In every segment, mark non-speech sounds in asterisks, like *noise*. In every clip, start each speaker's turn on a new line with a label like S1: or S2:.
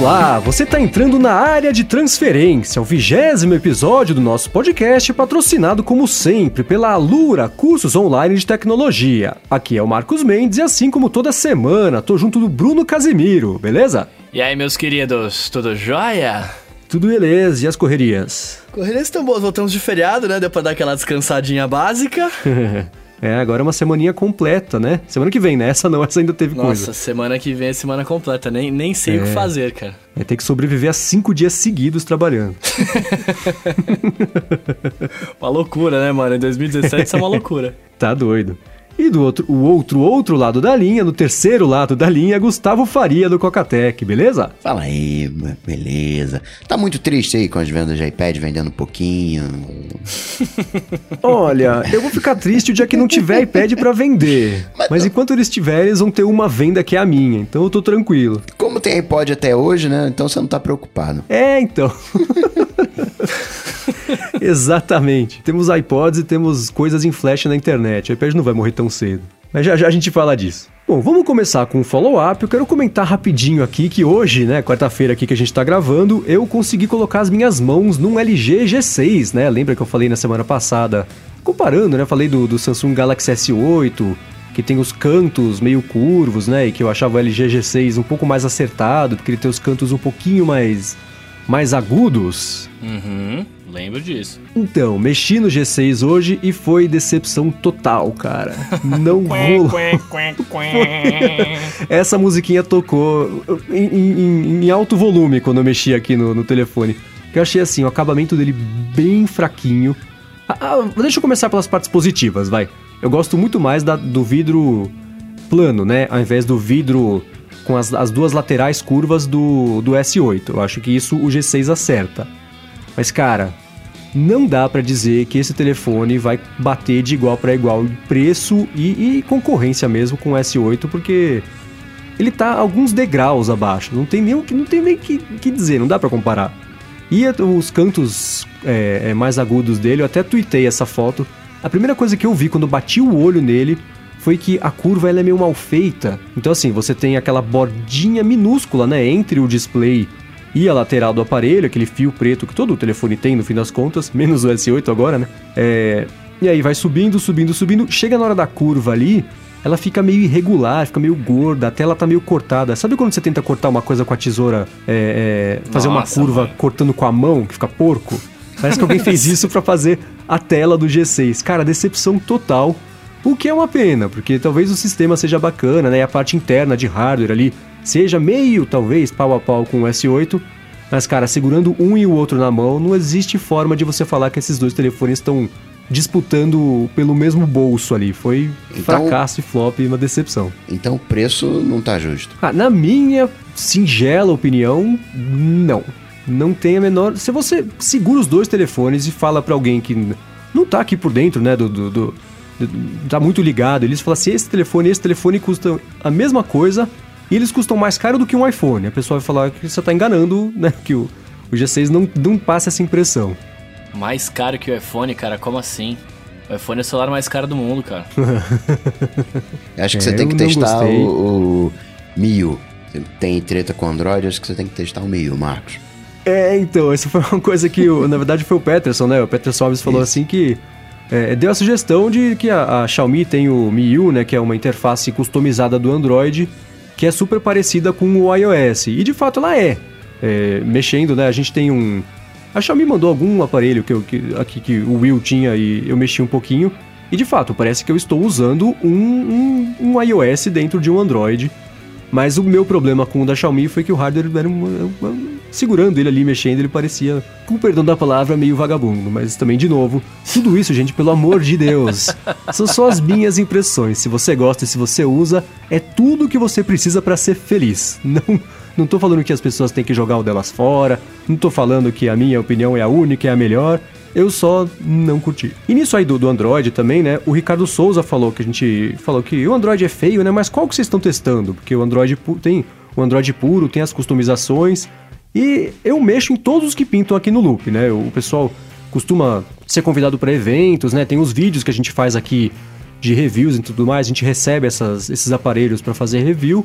S1: Olá, você está entrando na área de transferência, o vigésimo episódio do nosso podcast, patrocinado como sempre pela Alura Cursos Online de Tecnologia. Aqui é o Marcos Mendes e assim como toda semana, tô junto do Bruno Casimiro, beleza?
S2: E aí, meus queridos, tudo jóia?
S1: Tudo beleza, e as correrias?
S2: Correrias estão boas, voltamos de feriado, né? Deu pra dar aquela descansadinha básica. *laughs*
S1: É, agora é uma semaninha completa, né? Semana que vem, né? Essa não, *laughs* essa ainda teve
S2: Nossa,
S1: coisa.
S2: Nossa, semana que vem é semana completa, nem, nem sei é. o que fazer, cara.
S1: Vai ter que sobreviver a cinco dias seguidos trabalhando. *laughs*
S2: uma loucura, né, mano? Em 2017 isso é uma *laughs* loucura.
S1: Tá doido. E do outro, o outro outro lado da linha, no terceiro lado da linha, Gustavo Faria do Cocatec, beleza?
S3: Fala aí, beleza. Tá muito triste aí com as vendas de iPad vendendo um pouquinho. *laughs*
S1: Olha, eu vou ficar triste o dia que não tiver iPad para vender. Mas, Mas enquanto eles tiverem, eles vão ter uma venda que é a minha, então eu tô tranquilo.
S3: Como tem iPod até hoje, né? Então você não tá preocupado.
S1: É, então. *laughs* *laughs* Exatamente. Temos iPods e temos coisas em flash na internet. O iPad não vai morrer tão cedo. Mas já já a gente fala disso. Bom, vamos começar com um follow-up. Eu quero comentar rapidinho aqui que hoje, né, quarta-feira aqui que a gente tá gravando, eu consegui colocar as minhas mãos num LG G6, né? Lembra que eu falei na semana passada? Comparando, né? Falei do, do Samsung Galaxy S8, que tem os cantos meio curvos, né? E que eu achava o LG G6 um pouco mais acertado, porque ele tem os cantos um pouquinho mais mais agudos.
S2: Uhum. Lembro disso.
S1: Então, mexi no G6 hoje e foi decepção total, cara. Não rolou. *laughs* Essa musiquinha tocou em, em, em, alto volume quando eu mexi aqui no, no telefone. Eu achei assim, o acabamento dele bem fraquinho. Ah, ah, deixa eu começar pelas partes positivas, vai. Eu gosto muito mais da, do vidro plano, né? Ao invés do vidro com as, as duas laterais curvas do, do S8. Eu acho que isso o G6 acerta. Mas, cara, não dá para dizer que esse telefone vai bater de igual para igual preço e, e, concorrência mesmo com o S8, porque ele tá alguns degraus abaixo. Não tem nem o que não tem nem que, que dizer, não dá para comparar. E os cantos é, é, mais agudos dele, eu até tuitei essa foto. A primeira coisa que eu vi quando bati o olho nele foi que a curva ela é meio mal feita. Então assim, você tem aquela bordinha minúscula, né, entre o display e a lateral do aparelho, aquele fio preto que todo o telefone tem no fim das contas, *laughs* menos o S8 agora, né? É... E aí vai subindo, subindo, subindo. Chega na hora da curva ali, ela fica meio irregular, fica meio gorda, a tela tá meio cortada. Sabe quando você tenta cortar uma coisa com a tesoura, é, é, fazer Nossa, uma curva mano. cortando com a mão, que fica porco? Parece que alguém fez *laughs* isso para fazer a tela do G6. Cara, decepção total. O que é uma pena, porque talvez o sistema seja bacana, né? E a parte interna de hardware ali seja meio, talvez, pau a pau com o S8. Mas, cara, segurando um e o outro na mão, não existe forma de você falar que esses dois telefones estão disputando pelo mesmo bolso ali. Foi então, fracasso e flop e uma decepção.
S3: Então o preço não tá justo.
S1: Ah, na minha singela opinião, não. Não tem a menor. Se você segura os dois telefones e fala para alguém que não tá aqui por dentro, né, do, do, do tá muito ligado. Eles falam assim: esse telefone e esse telefone custam a mesma coisa e eles custam mais caro do que um iPhone. A pessoa vai falar que você está enganando, né? *laughs* Que o, o G6 não, não passa essa impressão.
S2: Mais caro que o iPhone, cara? Como assim? O iPhone é o celular mais caro do mundo, cara. *laughs*
S3: acho que é, você tem que testar o, o Mio. Tem treta com Android, acho que você tem que testar o Mio, Marcos.
S1: É, então, essa foi uma coisa que, na verdade, foi o Peterson, né? O Peterson Alves falou Isso. assim que é, deu a sugestão de que a, a, Xiaomi tem o MIUI, né, que é uma interface customizada do Android, que é super parecida com o iOS. E de fato ela é. é mexendo, né, a gente tem um... A Xiaomi mandou algum aparelho que, eu, que, aqui que o Will tinha e eu mexi um pouquinho. E de fato, parece que eu estou usando um, um, um iOS dentro de um Android. Mas o meu problema com o da Xiaomi foi que o hardware era uma, uma, segurando ele ali, mexendo, ele parecia, com perdão da palavra, meio vagabundo. Mas também, de novo, tudo isso, gente, pelo amor de Deus, *laughs* são só as minhas impressões. Se você gosta e se você usa, é tudo que você precisa para ser feliz. *laughs* Não, não tô falando que as pessoas têm que jogar o delas fora, não tô falando que a minha opinião é a única, é a melhor. Eu só não curti. E nisso aí do, do Android também, né? O Ricardo Souza falou que a gente falou que o Android é feio, né? Mas qual que vocês estão testando? Porque o Android tem o Android puro, tem as customizações. E eu mexo em todos os que pintam aqui no Loop, né? O pessoal costuma ser convidado para eventos, né? Tem os vídeos que a gente faz aqui de reviews e tudo mais, a gente recebe essas, esses aparelhos para fazer review.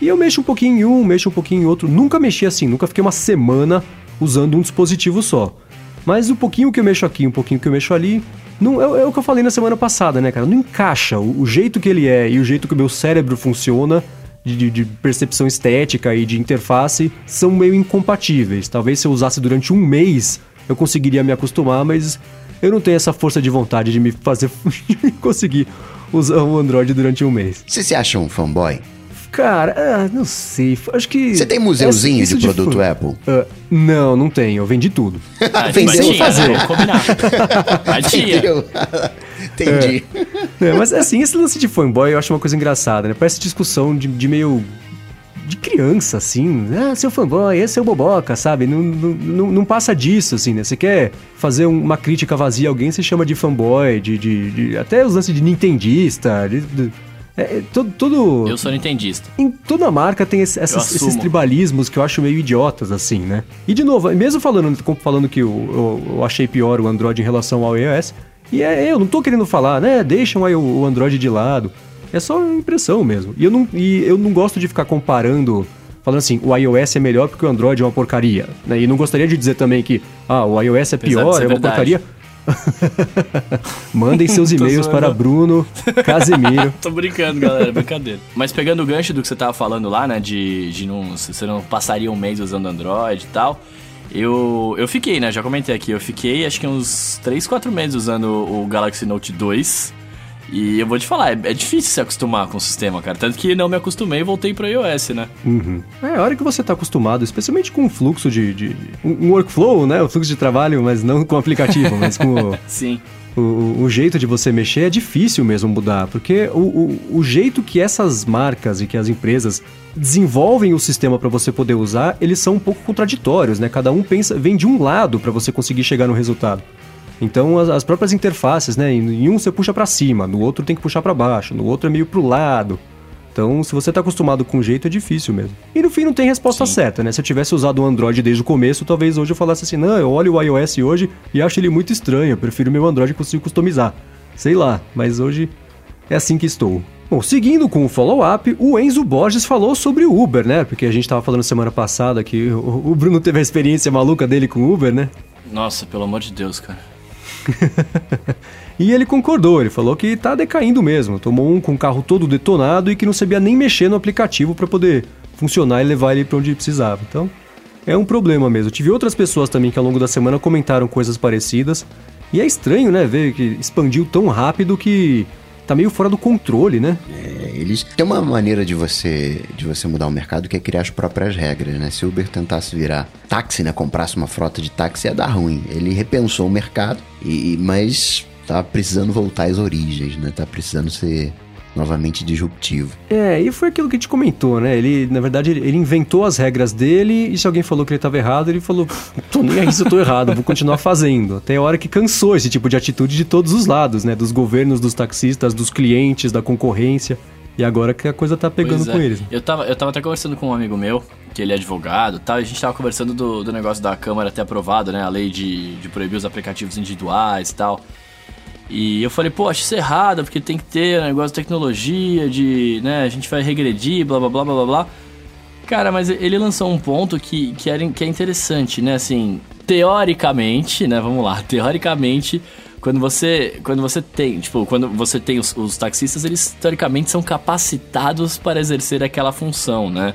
S1: E eu mexo um pouquinho em um, mexo um pouquinho em outro. Nunca mexi assim, nunca fiquei uma semana usando um dispositivo só. Mas o pouquinho que eu mexo aqui, um pouquinho que eu mexo ali, não, é, é, o que eu falei na semana passada, né, cara? Não encaixa. O, o, jeito que ele é e o jeito que o meu cérebro funciona, de, de, percepção estética e de interface, são meio incompatíveis. Talvez se eu usasse durante um mês, eu conseguiria me acostumar, mas eu não tenho essa força de vontade de me fazer *laughs* conseguir usar o Android durante um mês.
S3: Você se acha um fanboy?
S1: Cara, ah, não sei. Acho que.
S3: Você tem museuzinho de produto de... Apple? Uh,
S1: não, não tenho. Eu vendi tudo.
S2: Ah, Vendeu fazer. Vamos combinar. *laughs*
S3: Entendi.
S1: É. é, mas assim, esse lance de fanboy eu acho uma coisa engraçada, né? Parece discussão de, de meio de criança, assim. Ah, seu fanboy, esse é o boboca, sabe? Não, não, não, passa disso, assim, né? Você quer fazer uma crítica vazia a alguém, você chama de fanboy, de, de, de até os lances de nintendista, de, de é, é todo,
S2: Eu sou nintendista.
S1: Em toda marca tem esse, essas, esses tribalismos que eu acho meio idiotas, assim, né? E de novo, mesmo falando, falando que eu, eu, eu achei pior o Android em relação ao iOS, e é, eu não tô querendo falar, né? Deixam aí o, o Android de lado. É só impressão mesmo. E eu não, e eu não gosto de ficar comparando falando assim, o iOS é melhor porque o Android é uma porcaria. Né? E não gostaria de dizer também que ah, o iOS é pior, é uma verdade. porcaria. *laughs* Mandem seus e-mails para Bruno Casemiro. *laughs*
S2: Tô brincando, galera, brincadeira. Mas pegando o gancho do que você tava falando lá, né? De, de não. Você não passaria um mês usando Android e tal. Eu, eu fiquei, né? Já comentei aqui. Eu fiquei acho que uns 3, 4 meses usando o Galaxy Note 2. E eu vou te falar, é, é, difícil se acostumar com o sistema, cara. Tanto que não me acostumei e voltei pro iOS, né?
S1: Uhum. É, a hora que você tá acostumado, especialmente com o fluxo de, de, um workflow, né? O fluxo de trabalho, mas não com o aplicativo, mas com o... *laughs*
S2: Sim.
S1: O, o, jeito de você mexer é difícil mesmo mudar, porque o, o, o jeito que essas marcas e que as empresas desenvolvem o sistema para você poder usar, eles são um pouco contraditórios, né? Cada um pensa, vem de um lado para você conseguir chegar no resultado. Então as, as próprias interfaces, né? Em um você puxa para cima, no outro tem que puxar para baixo, no outro é meio pro lado. Então, se você está acostumado com um jeito, é difícil mesmo. E no fim não tem resposta Sim. certa, né? Se eu tivesse usado o Android desde o começo, talvez hoje eu falasse assim: não, eu olho o iOS hoje e acho ele muito estranho, eu prefiro meu Android e consigo customizar. Sei lá, mas hoje é assim que estou. Bom, seguindo com o follow-up, o Enzo Borges falou sobre o Uber, né? Porque a gente estava falando semana passada que o Bruno teve a experiência maluca dele com o Uber, né?
S2: Nossa, pelo amor de Deus, cara.
S1: E ele concordou, ele falou que tá decaindo mesmo. Tomou um com o carro todo detonado e que não sabia nem mexer no aplicativo para poder funcionar e levar ele para onde precisava. Então, é um problema mesmo. tive outras pessoas também que ao longo da semana comentaram coisas parecidas. E é estranho, né, ver que expandiu tão rápido que tá meio fora do controle, né?
S3: É, eles tem uma maneira de você de você mudar o mercado que é criar as próprias regras, né? Se o Uber tentasse virar táxi, né, comprasse uma frota de táxi ia dar ruim. Ele repensou o mercado e mas tá precisando voltar às origens, né? Tá precisando ser novamente disruptivo.
S1: É, e foi aquilo que a gente comentou, né? Ele, na verdade, ele inventou as regras dele e se alguém falou que ele estava errado, ele falou: tô nem aí se eu tô errado, vou continuar fazendo. Até a hora que cansou esse tipo de atitude de todos os lados, né? Dos governos, dos taxistas, dos clientes, da concorrência. E agora que a coisa tá pegando é. com eles.
S2: Eu tava, eu tava até conversando com um amigo meu, que ele é advogado e tal, e a gente tava conversando do, do negócio da Câmara ter aprovado, né? A lei de, de proibir os aplicativos individuais e tal. E eu falei, pô, acho isso errado, porque tem que ter um negócio de tecnologia, de, né, a gente vai regredir, blá blá blá blá blá. Cara, mas ele lançou um ponto que, que, era, que é interessante, né? Assim, teoricamente, né? Vamos lá, *laughs* teoricamente, quando você, quando você tem, tipo, quando você tem os, os taxistas, eles teoricamente são capacitados para exercer aquela função, né?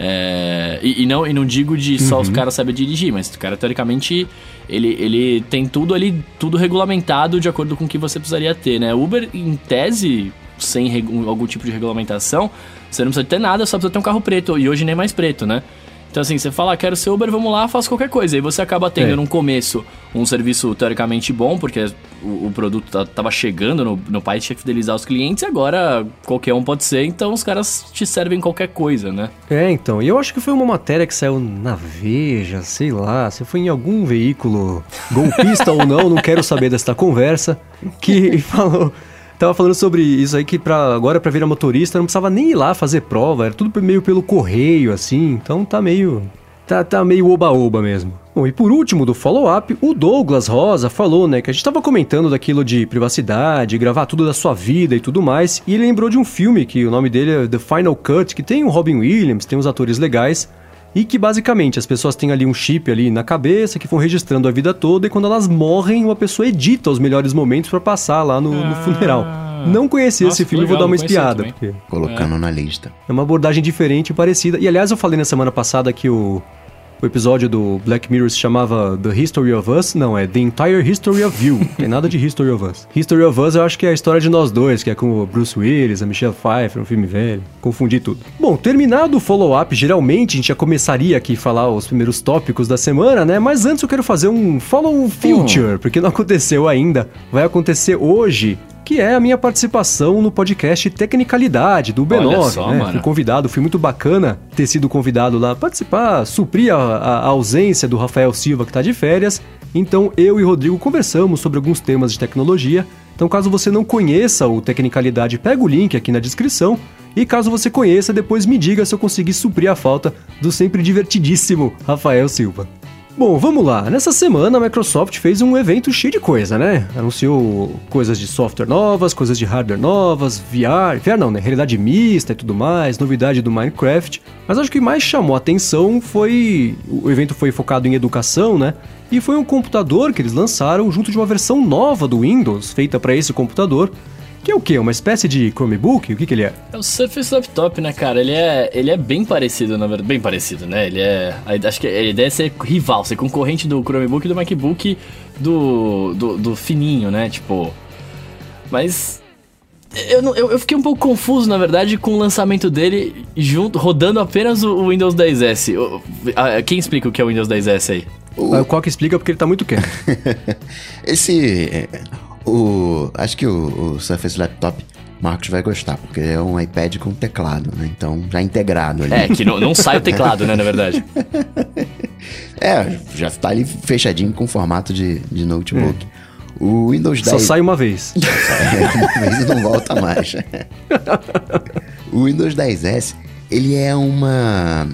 S2: É, e, e, não, e não digo de só uhum. os caras saberem dirigir, mas o cara, teoricamente, ele, ele tem tudo ali, tudo regulamentado de acordo com o que você precisaria ter, né? Uber, em tese, sem algum tipo de regulamentação, você não precisa ter nada, só precisa ter um carro preto, e hoje nem mais preto, né? Então, assim, você fala, ah, quero ser Uber, vamos lá, faço qualquer coisa. Aí você acaba tendo, é. no começo, um serviço teoricamente bom, porque o, o produto tava chegando no, no país, tinha que fidelizar os clientes, e agora qualquer um pode ser, então os caras te servem qualquer coisa, né?
S1: É, então. E eu acho que foi uma matéria que saiu na Veja, sei lá, se foi em algum veículo golpista ou não, não quero saber desta conversa, que *laughs* falou Tava falando sobre isso aí que pra, agora para virar motorista não precisava nem ir lá fazer prova, era tudo meio pelo correio assim, então tá meio tá, tá meio oba-oba mesmo. Bom, e por último do follow-up, o Douglas Rosa falou, né, que a gente tava comentando daquilo de privacidade, gravar tudo da sua vida e tudo mais, e ele lembrou de um filme que o nome dele é The Final Cut, que tem o Robin Williams, tem uns atores legais, e que basicamente as pessoas têm ali um chip ali na cabeça que vão registrando a vida toda e quando elas morrem, uma pessoa edita os melhores momentos para passar lá no, no funeral. Não conheci
S2: Nossa,
S1: esse filme,
S2: que
S1: vou dar
S2: legal,
S1: uma espiada. Porque
S3: Colocando na lista.
S1: é uma abordagem diferente e parecida. E aliás, eu falei na semana passada que o, o episódio do Black Mirror se chamava The History of Us. Não, é The Entire History of You. Não tem nada de History of Us. History of Us eu acho que é a história de nós dois, que é com o Bruce Willis, a Michelle Pfeiffer, um filme velho. Confundi tudo. Bom, terminado o follow-up, geralmente a gente já começaria aqui a falar os primeiros tópicos da semana, né? Mas antes eu quero fazer um follow future, porque não aconteceu ainda. Vai acontecer hoje. Que é a minha participação no podcast Tecnicalidade, do B9.
S2: Olha só,
S1: né?
S2: mano.
S1: Fui convidado, fui muito bacana ter sido convidado lá participar, suprir a, a- a ausência do Rafael Silva que tá de férias. Então eu e Rodrigo conversamos sobre alguns temas de tecnologia. Então caso você não conheça o Tecnicalidade, pega o link aqui na descrição. E caso você conheça, depois me diga se eu consegui suprir a falta do sempre divertidíssimo Rafael Silva. Bom, vamos lá. Nessa semana a Microsoft fez um evento cheio de coisa, né? Anunciou coisas de software novas, coisas de hardware novas, VR, VR não, né? Realidade mista e tudo mais, novidade do Minecraft. Mas acho que mais chamou a atenção foi. O evento foi focado em educação, né? E foi um computador que eles lançaram junto de uma versão nova do Windows, feita para esse computador. Que é o quê? Uma espécie de Chromebook? O que, que ele é?
S2: É o Surface Laptop, né, cara? Ele é, ele é bem parecido, na verdade. Bem parecido, né? Ele é. Acho que a ideia é ser rival, ser concorrente do Chromebook e do MacBook do, do, do fininho, né? Tipo. Mas. Eu, não- eu, eu fiquei um pouco confuso, na verdade, com o lançamento dele junto, rodando apenas o, o Windows 10S. O- a- Quem explica o que é o Windows 10S aí?
S1: Ah, O Coque explica porque ele tá muito quieto. *laughs*
S3: Esse. O, acho que o, o Surface Laptop Marcos vai gostar, porque é um iPad com teclado, né? Então, já integrado ali.
S2: É, que não, não sai o teclado, né, na verdade. *laughs*
S3: É, já tá ali fechadinho com formato de, de notebook. O Windows 10.
S1: Só sai uma vez. *laughs*
S3: É, uma vez e não volta mais. *laughs* o Windows 10S, ele é uma.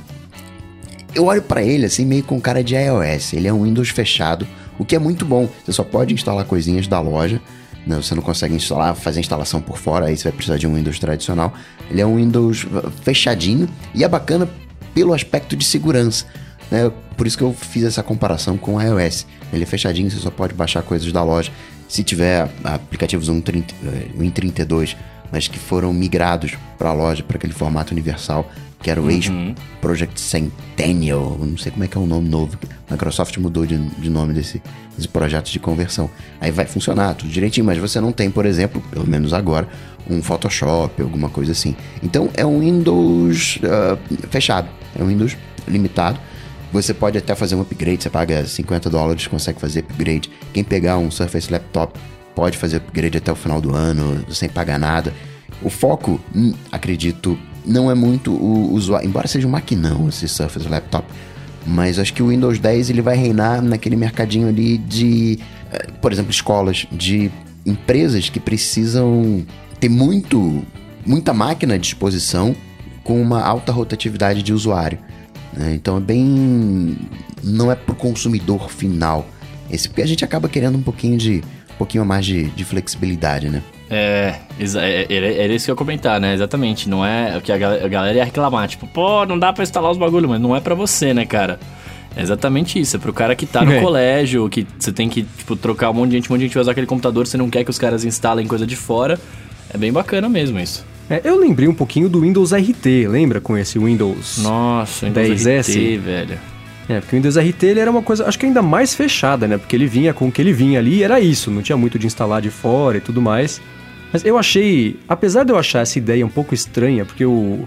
S3: Eu olho pra ele assim, meio com cara de iOS. Ele é um Windows fechado, o que é muito bom. Você só pode instalar coisinhas da loja. Né? Você não consegue instalar, fazer a instalação por fora, aí você vai precisar de um Windows tradicional. Ele é um Windows fechadinho e é bacana pelo aspecto de segurança. Né? Por isso que eu fiz essa comparação com o iOS. Ele é fechadinho, você só pode baixar coisas da loja. Se tiver aplicativos 1.30, eh, Win32, mas que foram migrados para a loja, para aquele formato universal, que era o ex-Project Centennial, eu não sei como é que é o nome novo. A Microsoft mudou de, de nome desse, desse projeto de conversão. Aí vai funcionar tudo direitinho, mas você não tem, por exemplo, pelo menos agora, um Photoshop, alguma coisa assim. Então é um Windows ah, fechado, é um Windows limitado. Você pode até fazer um upgrade, você paga 50 dólares, consegue fazer upgrade. Quem pegar um Surface Laptop pode fazer upgrade até o final do ano, sem pagar nada. O foco, hum, acredito, não é muito o usuário, embora seja um maquinão esse Surface Laptop, mas acho que o Windows 10 ele vai reinar naquele mercadinho ali de, eh, por exemplo, escolas, de empresas que precisam ter muito, muita máquina à disposição com uma alta rotatividade de usuário. né? Então é bem. Não é pro consumidor final. Esse, porque a gente acaba querendo um pouquinho de. Um pouquinho a mais de, de flexibilidade, né?
S2: É, é- era isso que eu ia comentar, né? Exatamente. Não é o que a galera ia reclamar. Tipo, pô, não dá pra instalar os bagulho, mas não é pra você, né, cara? É exatamente isso. É pro cara que tá no
S1: É.
S2: colégio, que você tem que, tipo, trocar um monte de gente, um monte de gente vai usar aquele computador, você não quer que os caras instalem coisa de fora. É bem bacana mesmo isso.
S1: É, eu lembrei um pouquinho do Windows RT, lembra? Com esse Windows.
S2: Nossa, Windows
S1: 10S.
S2: RT, velho.
S1: É, porque o Windows RT ele era uma coisa, acho que ainda mais fechada, né? Porque ele vinha com o que ele vinha ali, era isso, não tinha muito de instalar de fora e tudo mais. Mas eu achei, apesar de eu achar essa ideia um pouco estranha, porque o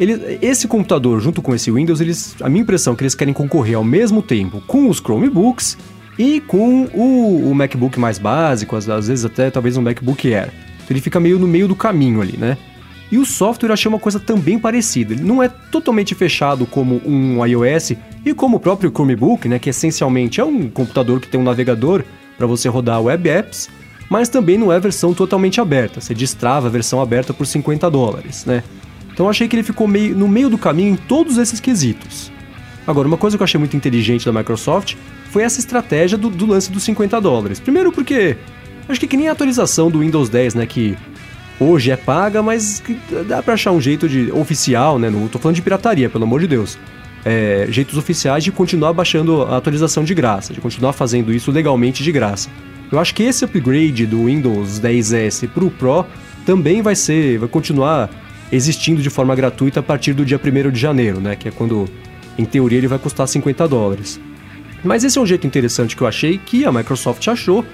S1: ele, esse computador junto com esse Windows, eles, a minha impressão é que eles querem concorrer ao mesmo tempo com os Chromebooks e com o, o MacBook mais básico, às, às vezes até talvez um MacBook Air. Então ele fica meio no meio do caminho ali, né? E o software eu achei uma coisa também parecida. Ele não é totalmente fechado como um iOS e como o próprio Chromebook, né, que essencialmente é um computador que tem um navegador para você rodar web apps, mas também não é versão totalmente aberta. Você destrava a versão aberta por 50 dólares, né? Então achei que ele ficou meio, no meio do caminho em todos esses quesitos. Agora, uma coisa que eu achei muito inteligente da Microsoft foi essa estratégia do, do lance dos 50 dólares. Primeiro porque, acho que que nem a atualização do Windows 10, né, que hoje é paga, mas dá pra achar um jeito de oficial, né, não tô falando de pirataria, pelo amor de Deus. É, jeitos oficiais de continuar baixando a atualização de graça, de continuar fazendo isso legalmente de graça. Eu acho que esse upgrade do Windows 10S pro Pro também vai ser, vai continuar existindo de forma gratuita a partir do dia 1 de janeiro, né? Que é quando, em teoria, ele vai custar 50 dólares. Mas esse é um jeito interessante que eu achei que a Microsoft achou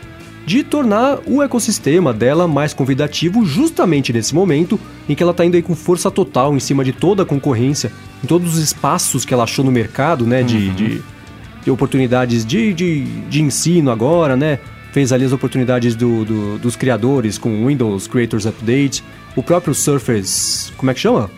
S1: de tornar o ecossistema dela mais convidativo justamente nesse momento em que ela está indo aí com força total em cima de toda a concorrência, em todos os espaços que ela achou no mercado, né? De, uhum. de, de, oportunidades de, de, de ensino agora, né? Fez ali as oportunidades do, do, dos criadores com Windows Creators Update, o próprio Surface, como é que chama?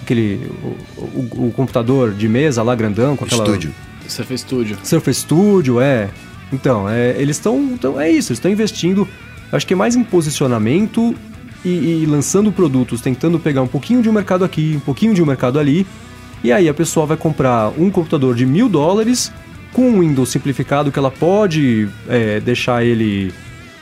S1: Aquele. O, o, o computador de mesa lá grandão com aquela.
S3: Studio.
S2: Surface Studio.
S1: Surface Studio, é. Então, é, eles estão. Então, é isso, eles estão investindo, acho que é mais em posicionamento e, e, lançando produtos, tentando pegar um pouquinho de um mercado aqui, um pouquinho de um mercado ali. E aí a pessoa vai comprar um computador de mil dólares com um Windows simplificado que ela pode é, deixar ele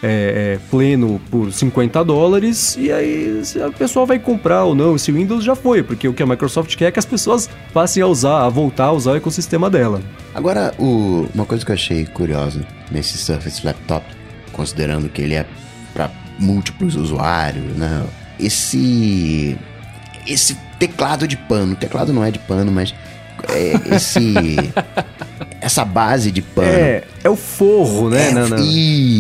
S1: é, é, pleno por 50 dólares e aí se a pessoa vai comprar ou não esse Windows já foi, porque o que a Microsoft quer é que as pessoas passem a usar, a voltar a usar o ecossistema dela.
S3: Agora, o, uma coisa que eu achei curiosa nesse Surface Laptop, considerando que ele é para múltiplos usuários, né? Esse esse teclado de pano, o teclado não é de pano, mas esse *laughs* essa base de pano.
S1: É, é o forro, né? É, na, na,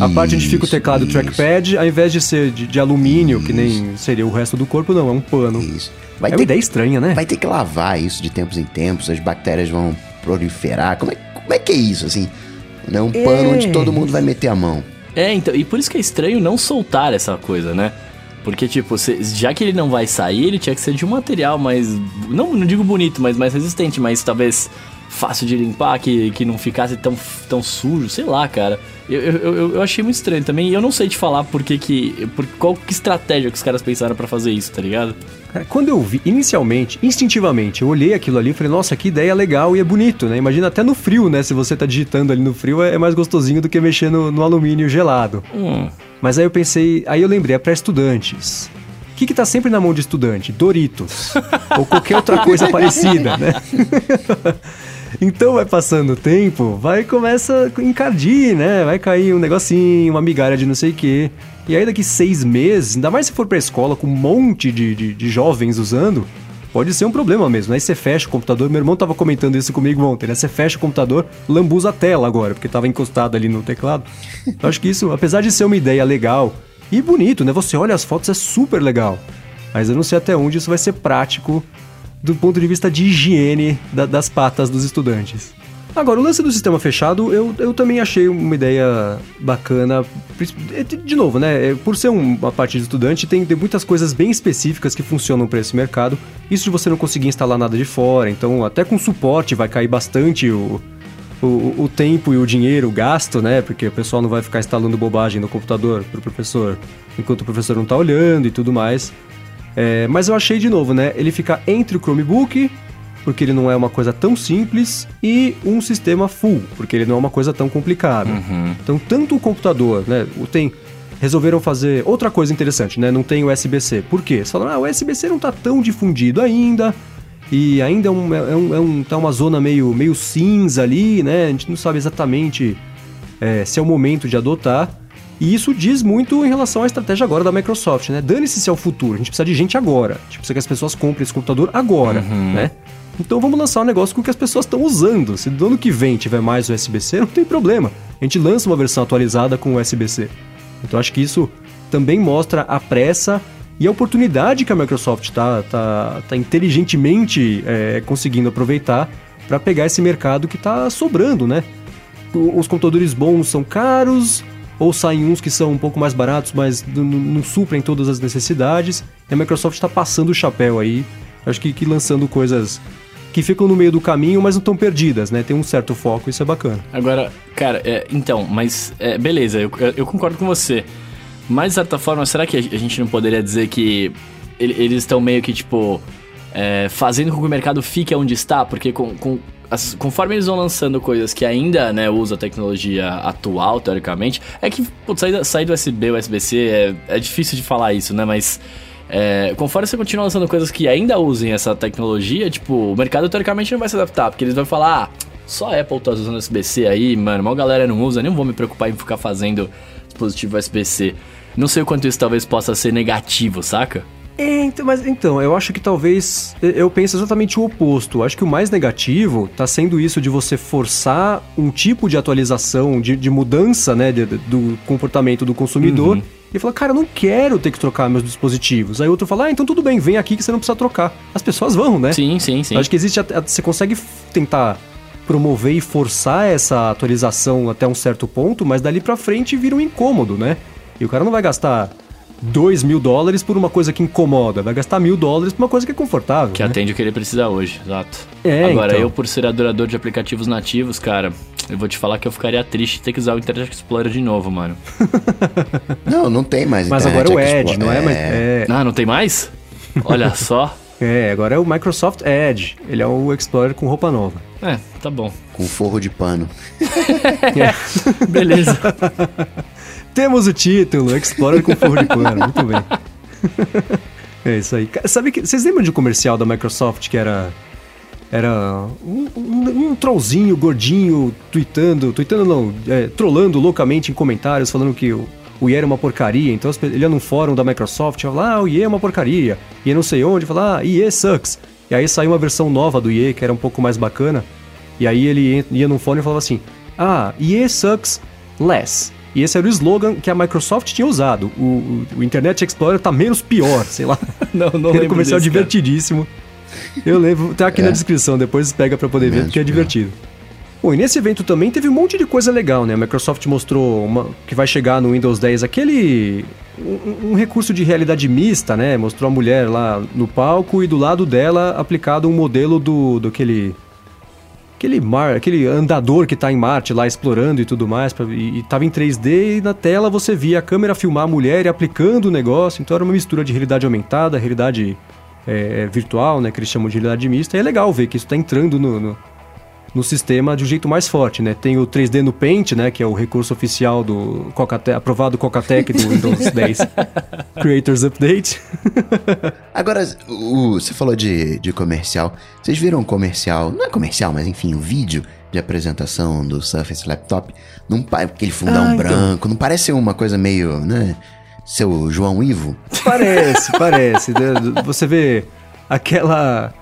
S1: a parte onde fica o teclado isso. trackpad, ao invés de ser de, de alumínio, isso. que nem seria o resto do corpo, não, é um pano. Isso. Vai é ter, uma ideia estranha, né?
S3: Vai ter que lavar isso de tempos em tempos, as bactérias vão proliferar. Como é, como é que é isso, assim? Né? Um é. pano onde todo mundo vai meter a mão.
S2: É, então, e por isso que é estranho não soltar essa coisa, né? Porque, tipo, já que ele não vai sair, ele tinha que ser de um material mais. Não, não digo bonito, mas mais resistente, mas talvez fácil de limpar, que, que não ficasse tão, tão sujo, sei lá, cara. Eu, eu, eu achei muito estranho também. E eu não sei te falar por que que. Por, qual que estratégia que os caras pensaram para fazer isso, tá ligado?
S1: É, quando eu vi, inicialmente, instintivamente, eu olhei aquilo ali e falei, nossa, que ideia legal e é bonito, né? Imagina até no frio, né? Se você tá digitando ali no frio, é, é mais gostosinho do que mexer no, no alumínio gelado. Hum. Mas aí eu pensei, aí eu lembrei, é para estudantes. O que, que tá sempre na mão de estudante? Doritos. *laughs* ou qualquer outra coisa parecida, né? *laughs* Então vai passando o tempo, vai começa a encardir, né? Vai cair um negocinho, uma migalha de não sei o quê. E aí daqui seis meses, ainda mais se for pra escola com um monte de, de, de jovens usando, pode ser um problema mesmo. Aí você fecha o computador, meu irmão tava comentando isso comigo ontem, né? Você fecha o computador, lambuza a tela agora, porque tava encostado ali no teclado. Eu acho que isso, apesar de ser uma ideia legal e bonito, né? Você olha as fotos, é super legal. Mas eu não sei até onde isso vai ser prático do ponto de vista de higiene da, das patas dos estudantes. Agora, o lance do sistema fechado, eu, eu também achei uma ideia bacana. De novo, né? É, por ser uma parte de estudante, tem, tem muitas coisas bem específicas que funcionam para esse mercado. Isso de você não conseguir instalar nada de fora, então até com suporte vai cair bastante o, o, o tempo e o dinheiro, o gasto, né? Porque o pessoal não vai ficar instalando bobagem no computador pro professor enquanto o professor não tá olhando e tudo mais. É, mas eu achei de novo, né? Ele fica entre o Chromebook, porque ele não é uma coisa tão simples, e um sistema full, porque ele não é uma coisa tão complicada. Uhum. Então, tanto o computador, né? Tem. Resolveram fazer outra coisa interessante, né? Não tem USB-C. Por quê? Eles falaram, ah, o USB-C não tá tão difundido ainda. E ainda é, um, é, um, é um, tá uma zona meio, meio cinza ali, né? A gente não sabe exatamente é, se é o momento de adotar. E isso diz muito em relação à estratégia agora da Microsoft, né? Dane-se se é o futuro, a gente precisa de gente agora. A gente precisa que as pessoas comprem esse computador agora, uhum. né? Então vamos lançar um negócio com o que as pessoas estão usando. Se do ano que vem tiver mais USB-C, não tem problema. A gente lança uma versão atualizada com USB-C. Então acho que isso também mostra a pressa e a oportunidade que a Microsoft está tá, tá inteligentemente é, conseguindo aproveitar para pegar esse mercado que está sobrando, né? Os computadores bons são caros, ou saem uns que são um pouco mais baratos, mas não suprem todas as necessidades. E a Microsoft está passando o chapéu aí, acho que, que lançando coisas que ficam no meio do caminho, mas não estão perdidas, né? Tem um certo foco, isso é bacana.
S2: Agora, cara, é, então, mas é, beleza, eu, eu, concordo com você. Mas, de certa forma, será que a gente não poderia dizer que eles estão meio que, tipo, é, fazendo com que o mercado fique onde está? Porque com, com as- conforme eles vão lançando coisas que ainda, né, usam a tecnologia atual, teoricamente, é que, putz, sair, sair do USB, USB-C, é, é difícil de falar isso, né, mas... é, conforme você continua lançando coisas que ainda usem essa tecnologia, tipo, o mercado teoricamente não vai se adaptar, porque eles vão falar, ah, só a Apple tá usando USB-C aí, mano, mal galera não usa, nem vou me preocupar em ficar fazendo dispositivo USB-C. Não sei o quanto isso talvez possa ser negativo, saca?
S1: É, então, mas então, eu acho que talvez eu penso exatamente o oposto. Acho que o mais negativo tá sendo isso de você forçar um tipo de atualização, de, de mudança, né, de- do comportamento do consumidor. E falar, cara, eu não quero ter que trocar meus dispositivos. Aí outro fala, ah, então tudo bem, vem aqui que você não precisa trocar. As pessoas vão, né?
S2: Sim, sim, sim.
S1: Acho que existe. Você consegue tentar promover e forçar essa atualização até um certo ponto, mas dali pra frente vira um incômodo, né? E o cara não vai gastar 2 mil dólares por uma coisa que incomoda, vai gastar mil dólares por uma coisa que é confortável.
S2: Que
S1: né?
S2: atende o que ele precisa hoje, exato.
S1: É,
S2: Agora,
S1: então.
S2: eu, por ser adorador de aplicativos nativos, cara, eu vou te falar que eu ficaria triste de ter que usar o Internet Explorer de novo, mano. *laughs*
S3: Não, não tem mais
S1: Mas
S3: Internet
S1: agora o Edge,
S3: Explorer.
S1: não é? Mas, é,
S2: Ah, não tem mais? Olha só. *laughs*
S1: é, agora é o Microsoft Edge. Ele é o Explorer com roupa nova.
S2: É, tá bom.
S3: Com forro de pano. *laughs*
S2: Beleza.
S1: Temos o título, Explorer com forro de pano. Muito bem. É isso aí. Sabe que vocês lembram de um comercial da Microsoft que era era um, um, um trollzinho gordinho tweetando, tweetando não, é, trollando loucamente em comentários falando que o, o IE era uma porcaria. Então ele ia num fórum da Microsoft e falava, ah, o IE é uma porcaria. E não sei onde, falava, ah, IE sucks. E aí saiu uma versão nova do IE que era um pouco mais bacana. E aí ele ia num fórum e falava assim, ah, IE sucks less. E esse era o slogan que a Microsoft tinha usado. O, o- o Internet Explorer tá menos pior, sei lá. *laughs*
S2: Não, não
S1: Era um comercial
S2: desse,
S1: divertidíssimo. Eu lembro, tá aqui
S3: É.
S1: na descrição, depois pega pra poder ver,
S3: Menos
S1: porque é divertido. Bom, e nesse evento também teve um monte de coisa legal, né? A Microsoft mostrou uma- que vai chegar no Windows 10 aquele. Um, um recurso de realidade mista, né? Mostrou a mulher lá no palco e do lado dela aplicado um modelo do, do aquele. Aquele, mar, aquele andador que tá em Marte lá explorando e tudo mais, pra- e, e tava em 3D e na tela você via a câmera filmar a mulher e aplicando o negócio, então era uma mistura de realidade aumentada, realidade é, virtual, né, que eles chamam de realidade mista, e é legal ver que isso tá entrando no, no, no sistema de um jeito mais forte, né, tem o 3D no Paint, né, que é o recurso oficial do Cocate aprovado Cocatec do Windows *laughs* 10 Creators Update. *laughs*
S3: Agora, o, você falou de, de comercial. Vocês viram um comercial? Não é comercial, mas enfim, um vídeo de apresentação do Surface Laptop. Não, pa- aquele fundão
S1: Ah, então.
S3: branco. Não parece ser uma coisa meio, né? Seu João Ivo?
S1: Parece, parece. né? Você vê aquela,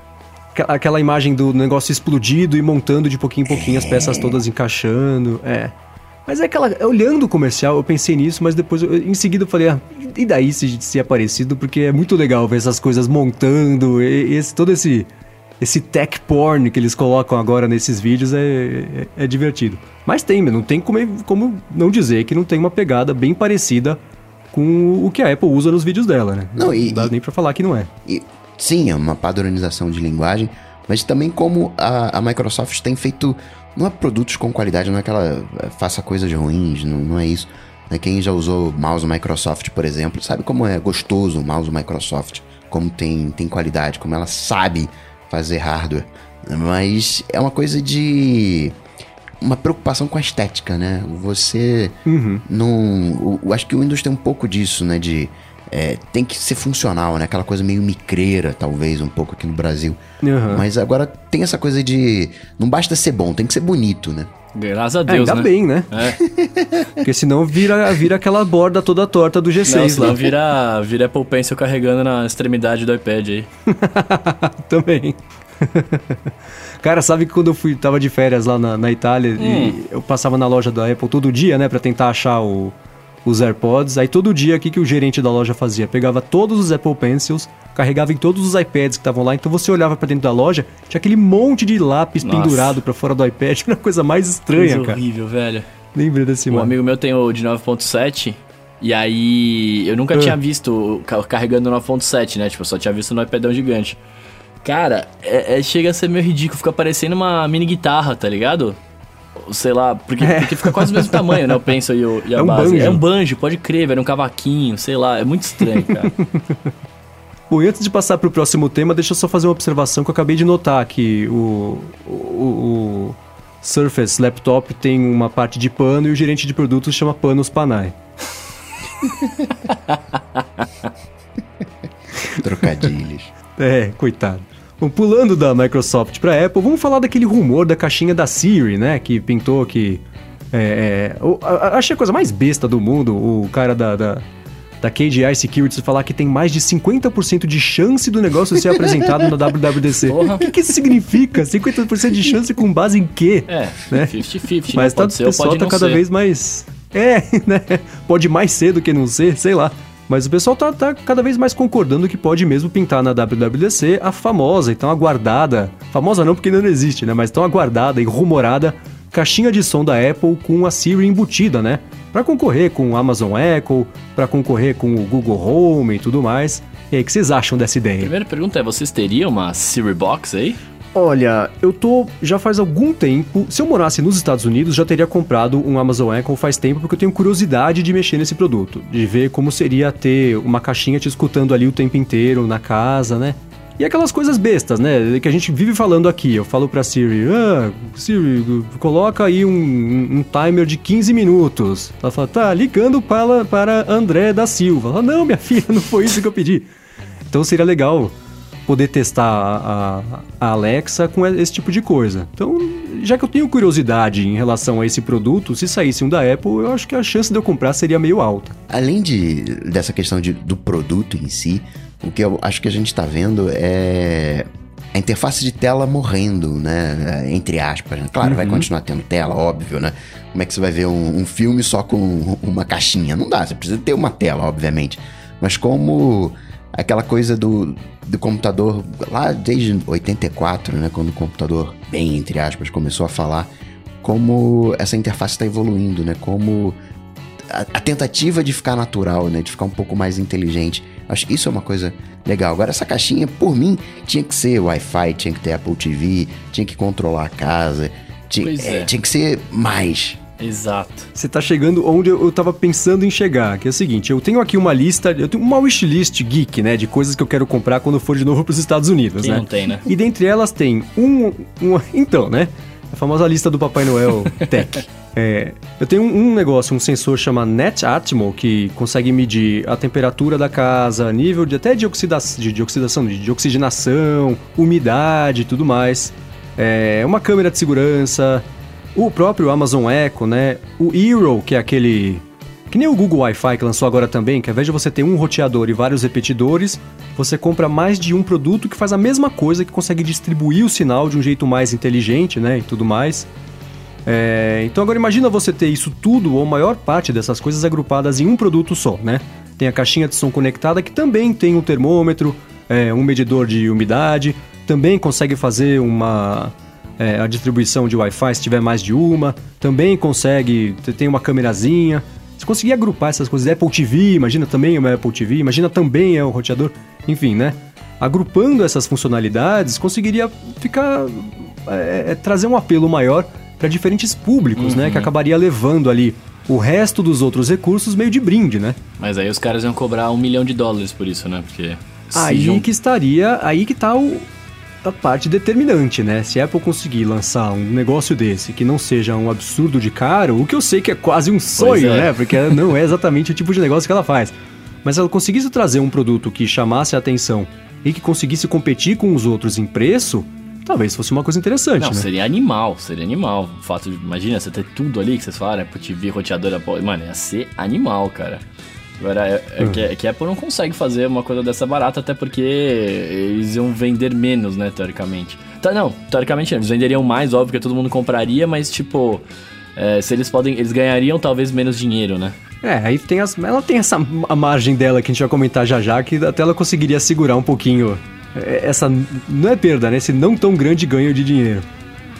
S1: aquela- imagem do negócio explodido e montando de pouquinho em pouquinho as peças todas encaixando. É. Mas é aquela. Olhando o comercial, eu pensei nisso, mas depois, eu- em seguida, eu falei, ah, e daí se, se é parecido? Porque é muito legal ver essas coisas montando, e, esse, todo esse. Esse tech porn que eles colocam agora nesses vídeos é, é, é divertido. Mas tem, não tem como, como não dizer que não tem uma pegada bem parecida com o que a Apple usa nos vídeos dela, né?
S3: Não, e-
S1: não dá
S3: e-
S1: nem pra falar que não é.
S3: E, sim, é uma padronização de linguagem, mas também como a, a Microsoft tem feito. Não é produtos com qualidade, não é que ela eh, faça coisas ruins, não, não é isso. Né, Quem já usou mouse Microsoft, por exemplo, sabe como é gostoso o mouse Microsoft, como tem, tem qualidade, como ela sabe fazer hardware. Mas é uma coisa de. Uma preocupação com a estética, né? Você não. o- Eu acho que o Windows tem um pouco disso, né? De. É, tem que ser funcional, né? Aquela coisa meio micreira, talvez, um pouco aqui no Brasil.
S1: Aham.
S3: Mas agora tem essa coisa de. Não basta ser bom, tem que ser bonito, né?
S2: Graças a
S1: É,
S2: Deus,
S1: ainda
S2: né?
S1: bem, né?
S2: É, *laughs* *laughs*
S1: Porque senão vira, vira aquela borda toda torta do
S2: não,
S1: G6
S2: senão
S1: lá.
S2: vira, vira Apple Pencil carregando na extremidade do iPad aí. *laughs*
S1: Também. Cara, sabe que quando eu fui, tava de férias lá na, na Itália
S2: Hum.
S1: e eu passava na loja da Apple todo dia, né, Pra tentar achar o- os AirPods. Aí todo dia, o que, o gerente da loja fazia? Pegava todos os Apple Pencils, carregava em todos os iPads que estavam lá. Então você olhava pra dentro da loja, tinha aquele monte de lápis
S2: Nossa.
S1: pendurado pra fora do iPad. *laughs* Era a coisa mais estranha,
S2: Coisa
S1: cara.
S2: horrível, velho.
S1: Lembrei desse
S2: Um
S1: mano.
S2: amigo meu tem o de 9.7 e aí eu nunca
S1: Ah.
S2: tinha visto ca- carregando o 9.7, né? Tipo, eu só tinha visto no iPadão gigante. Cara, é, é- chega a ser meio ridículo, fica parecendo uma mini guitarra, tá ligado? Sei lá, porque, porque fica quase do mesmo tamanho, né? O pencil e, o, e a
S1: É um
S2: base.
S1: banjo.
S2: É um banjo, pode crer, velho, um cavaquinho, sei lá, é muito estranho, cara. *laughs*
S1: Bom, e antes de passar para o próximo tema, deixa eu só fazer uma observação que eu acabei de notar que o, o, o Surface Laptop tem uma parte de pano e o gerente de produtos chama Panos Panay. *laughs*
S3: Trocadilhos.
S1: É, coitado. Bom, pulando da Microsoft para Apple, vamos falar daquele rumor da caixinha da Siri, né? Que pintou que. É, é, o, a, achei a coisa mais besta do mundo, o cara da, da, da KGI Securities falar que tem mais de 50% de chance do negócio ser apresentado na WWDC.
S2: Porra.
S1: O que, que isso significa? 50% de chance com base em quê?
S2: É,
S1: Né?
S2: 50-50.
S1: Mas
S2: né?
S1: tá, o pessoal tá cada
S2: ser.
S1: vez mais. É, *laughs* né? Pode mais ser do que não ser, sei lá. Mas o pessoal tá, tá cada vez mais concordando que pode mesmo pintar na WWDC a famosa e tão aguardada. Famosa não porque ainda não existe, né? Mas tão aguardada e rumorada caixinha de som da Apple com a Siri embutida, né? Pra concorrer com o Amazon Echo, pra concorrer com o Google Home e tudo mais. E aí, o que vocês acham dessa ideia?
S2: Primeira pergunta é, vocês teriam uma Siri Box aí?
S1: Olha, eu tô já faz algum tempo. Se eu morasse nos Estados Unidos, já teria comprado um Amazon Echo faz tempo, porque eu tenho curiosidade de mexer nesse produto, de ver como seria ter uma caixinha te escutando ali o tempo inteiro na casa, né? E aquelas coisas bestas, né? Que a gente vive falando aqui. Eu falo pra Siri, ah, Siri, coloca aí um, um- timer de 15 minutos. Ela fala, tá, ligando para, para André da Silva. Ela, não, minha filha, não foi isso que eu pedi. Então seria legal poder testar a, a- Alexa com esse tipo de coisa. Então, já que eu tenho curiosidade em relação a esse produto, se saísse um da Apple, eu acho que a chance de eu comprar seria meio alta.
S3: Além de, dessa questão de- do produto em si, o que eu acho que a gente está vendo é a interface de tela morrendo, né? Entre aspas. né? Claro, vai continuar tendo tela, óbvio, né? Como é que você vai ver um, um filme só com *laughs* uma caixinha? Não dá, você precisa ter uma tela, obviamente. Mas como aquela coisa do, do computador lá desde 84, né? Quando o computador, bem entre aspas, começou a falar, como essa interface está evoluindo, né? Como a, a tentativa de ficar natural, né? De ficar um pouco mais inteligente. Acho que isso é uma coisa legal. Agora, essa caixinha, por mim, tinha que ser Wi-Fi, tinha que ter Apple TV, tinha que controlar a casa, tinha, é,
S2: é.
S3: tinha que ser mais.
S2: Exato.
S1: Você tá chegando onde eu eu tava pensando em chegar, que é o seguinte, eu tenho aqui uma lista, eu tenho uma wishlist geek, né, de coisas que eu quero comprar quando for de novo pros Estados Unidos,
S2: Quem
S1: né?
S2: não tem, né?
S1: E dentre elas tem um, um então, né, a famosa lista do Papai Noel *laughs* Tech. É, eu tenho um, um negócio, um sensor chama NetAtmo, que consegue medir a temperatura da casa, nível de até de, oxida de, de oxidação, de, de oxigenação, umidade e tudo mais. É uma câmera de segurança, o próprio Amazon Echo, né? O Eero, que é aquele. Que nem o Google Wi-Fi que lançou agora também, que ao invés de você ter um roteador e vários repetidores, você compra mais de um produto que faz a mesma coisa, que consegue distribuir o sinal de um jeito mais inteligente, né? E tudo mais. É, então agora imagina você ter isso tudo, ou maior parte dessas coisas agrupadas em um produto só, né? Tem a caixinha de som conectada que também tem um termômetro, é, um medidor de umidade, também consegue fazer uma é, a distribuição de Wi-Fi se tiver mais de uma, também consegue te- tem uma câmerazinha. Se conseguir agrupar essas coisas, Apple TV, imagina também é uma Apple TV, imagina também é o roteador, enfim, né? Agrupando essas funcionalidades, conseguiria ficar é, é, trazer um apelo maior para diferentes públicos, né? Que acabaria levando ali o resto dos outros recursos meio de brinde, né?
S2: Mas aí os caras iam cobrar um milhão de dólares por isso, né? Porque.
S1: Aí
S2: jun-
S1: que estaria, aí que tá o, a parte determinante, né? Se a Apple conseguir lançar um negócio desse que não seja um absurdo de caro, o que eu sei que é quase um sonho,
S2: é.
S1: né? Porque não é exatamente o tipo de negócio que ela faz. Mas se ela conseguisse trazer um produto que chamasse a atenção e que conseguisse competir com os outros em preço, talvez fosse uma coisa interessante,
S2: Não,
S1: né?
S2: seria animal, seria animal. O fato de, imagina, você ter tudo ali que vocês falaram, Apple TV, roteadora, mano, ia ser animal, cara. Agora, é, é que, é que a Apple não consegue fazer uma coisa dessa barata, até porque eles iam vender menos, né, teoricamente. Tá, não, teoricamente eles venderiam mais, óbvio que todo mundo compraria, mas, tipo, é, se eles podem, eles ganhariam talvez menos dinheiro, né?
S1: É, aí tem as, ela tem essa a margem dela que a gente vai comentar já já, que até ela conseguiria segurar um pouquinho é, essa. Não é perda, né? Esse não tão grande ganho de dinheiro.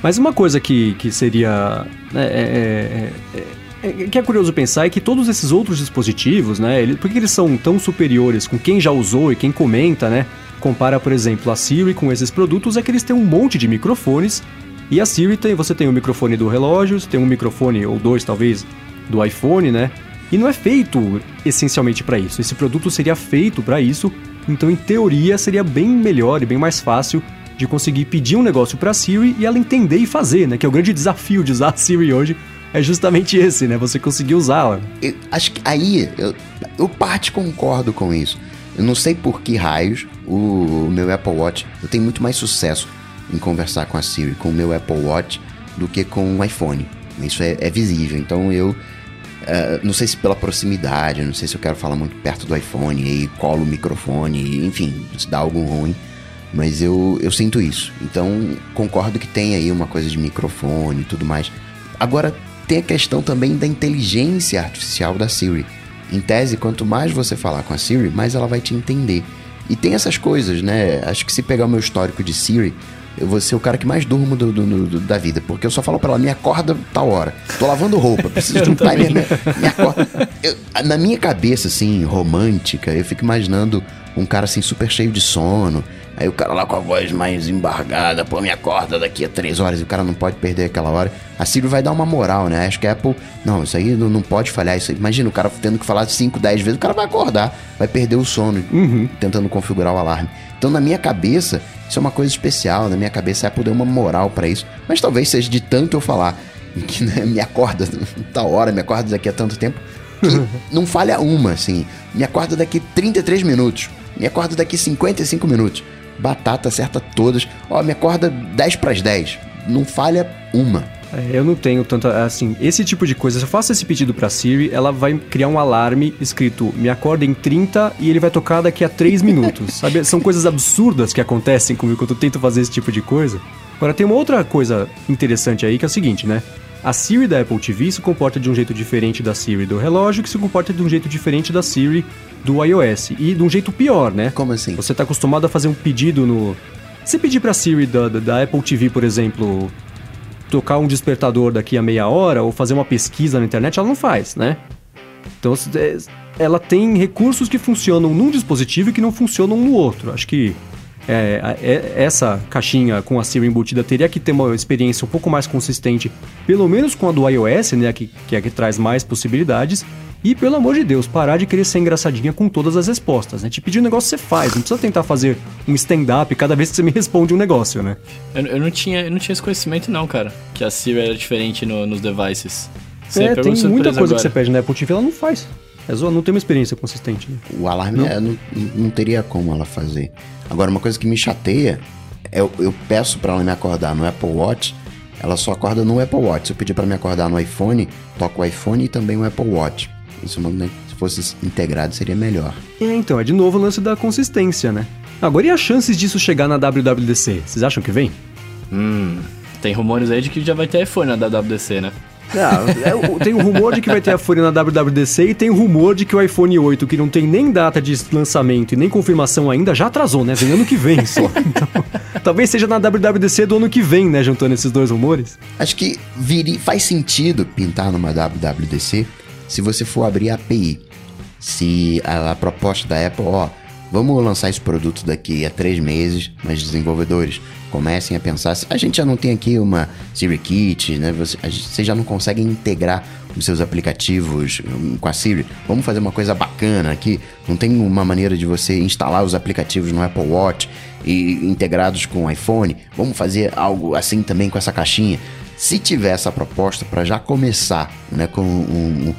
S1: Mas uma coisa que, que seria. né, é, é, é, é, que é curioso pensar é que todos esses outros dispositivos, né? Ele, por que eles são tão superiores com quem já usou e quem comenta, né? Compara, por exemplo, a Siri com esses produtos, é que eles têm um monte de microfones. E a Siri tem, você tem o microfone do relógio, você tem um microfone, ou dois talvez, do iPhone, né? E não é feito essencialmente para isso. Esse produto seria feito para isso, Então, em teoria, seria bem melhor e bem mais fácil de conseguir pedir um negócio para a Siri e ela entender e fazer, né? Que é o grande desafio de usar a Siri hoje é justamente esse, né? Você conseguir usá-la.
S3: Acho que aí eu, eu parte concordo com isso. Eu não sei por que raios o, o meu Apple Watch eu tenho muito mais sucesso em conversar com a Siri com o meu Apple Watch do que com o iPhone. Isso é, é visível. Então eu uh, não sei se pela proximidade, não sei se eu quero falar muito perto do iPhone e colo o microfone, enfim, se dá algo ruim. Mas eu, eu sinto isso. Então concordo que tem aí uma coisa de microfone e tudo mais. Agora tem a questão também da inteligência artificial da Siri. Em tese, quanto mais você falar com a Siri, mais ela vai te entender. E tem essas coisas, né? Acho que se pegar o meu histórico de Siri, eu vou ser o cara que mais durmo do, do, do, da vida. Porque eu só falo pra ela, me acorda tal hora. Tô lavando roupa, *laughs* preciso de um timer. Me, me acorda. Eu, na minha cabeça, assim, romântica, eu fico imaginando um cara assim super cheio de sono. Aí o cara lá com a voz mais embargada, pô, me acorda daqui a três horas e o cara não pode perder aquela hora. A Siri vai dar uma moral, né? Acho que a Apple, não, isso aí não, não pode falhar. Isso, imagina o cara tendo que falar 5, 10 vezes, o cara vai acordar, vai perder o sono, uhum. tentando configurar o alarme. Então, na minha cabeça, isso é uma coisa especial. Na minha cabeça, a Apple deu uma moral para isso. Mas talvez seja de tanto eu falar *laughs* que né, me acorda *laughs* tal hora, me acorda daqui a tanto tempo, que *laughs* não falha uma, assim. Me acorda daqui 33 minutos, me acorda daqui 55 minutos batata, acerta todas. Ó, me acorda 10 para as 10. Não falha uma.
S1: É, eu não tenho tanta. Assim, esse tipo de coisa. Se eu faço esse pedido pra Siri, ela vai criar um alarme escrito me acorda em 30 e ele vai tocar daqui a 3 minutos. *laughs* sabe? São coisas absurdas que acontecem comigo quando eu tento fazer esse tipo de coisa. Agora, tem uma outra coisa interessante aí que é o seguinte, né? A Siri da Apple TV se comporta de um jeito diferente da Siri do relógio, que se comporta de um jeito diferente da Siri do iOS. E de um jeito pior, né?
S3: Como assim?
S1: Você está acostumado a fazer um pedido no. Se pedir pra Siri da, da Apple TV, por exemplo, tocar um despertador daqui a meia hora ou fazer uma pesquisa na internet, ela não faz, né? Então é, ela tem recursos que funcionam num dispositivo e que não funcionam no outro. Acho que é, é, essa caixinha com a Siri embutida teria que ter uma experiência um pouco mais consistente, pelo menos com a do iOS, né, que, que é a que traz mais possibilidades. E, pelo amor de Deus, parar de querer ser engraçadinha com todas as respostas, né? Te pedir um negócio você faz, não precisa tentar fazer um stand-up cada vez que você me *laughs* responde um negócio, né?
S2: Eu, eu, não, tinha, eu não tinha esse conhecimento não, cara, que a Siri era diferente no, nos devices.
S1: Você é, tem muita coisa agora. que você pede na Apple TV, ela não faz. É só não tem uma experiência consistente. Né?
S3: O alarme não. É, não, não teria como ela fazer. Agora, uma coisa que me chateia é eu, eu peço para ela me acordar no Apple Watch, ela só acorda no Apple Watch. Se eu pedir para me acordar no iPhone, toca o iPhone e também o Apple Watch. Isso né, se fosse integrado seria melhor.
S1: É, então, é de novo o lance da consistência, né? Agora, e as chances disso chegar na WWDC? Vocês acham que vem?
S2: Hum, tem rumores aí de que já vai ter iPhone na WWDC, né?
S1: É, tem o rumor de que vai ter a Fúria na WWDC e tem o rumor de que o iPhone 8, que não tem nem data de lançamento e nem confirmação ainda, já atrasou, né? Vem ano que vem só. *laughs* Então, talvez seja na WWDC do ano que vem, né? Juntando esses dois rumores.
S3: Acho que viri, faz sentido pintar numa WWDC se você for abrir a API. Se a, a proposta da Apple, ó, vamos lançar esse produto daqui a três meses, mas desenvolvedores comecem a pensar. A gente já não tem aqui uma Siri Kit, né? Você, você já não consegue integrar os seus aplicativos hum, com a Siri. Vamos fazer uma coisa bacana aqui. Não tem uma maneira de você instalar os aplicativos no Apple Watch e integrados com o iPhone. Vamos fazer algo assim também com essa caixinha. Se tiver essa proposta para já começar, né, com um,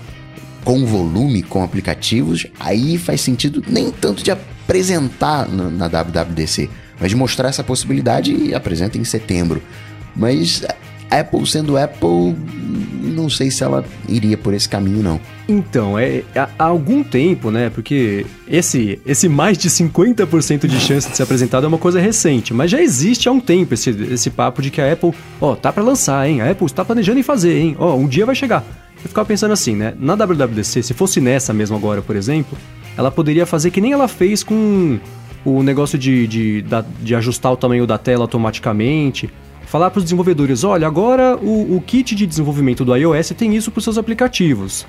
S3: com volume, com aplicativos, aí faz sentido nem tanto de apresentar na WWDC, mas mostrar essa possibilidade e apresenta em setembro. Mas Apple sendo Apple, não sei se ela iria por esse caminho, não.
S1: Então, é, há algum tempo, né? Porque esse, esse mais de 50% de chance de ser apresentado é uma coisa recente, mas já existe há um tempo esse, esse papo de que a Apple, ó, tá para lançar, hein? A Apple está planejando em fazer, hein? Ó, um dia vai chegar. Eu ficava pensando assim, né? Na WWDC, se fosse nessa mesmo agora, por exemplo, ela poderia fazer que nem ela fez com o negócio de, de, de ajustar o tamanho da tela automaticamente. Falar para os desenvolvedores: olha, agora o, o kit de desenvolvimento do iOS tem isso para os seus aplicativos.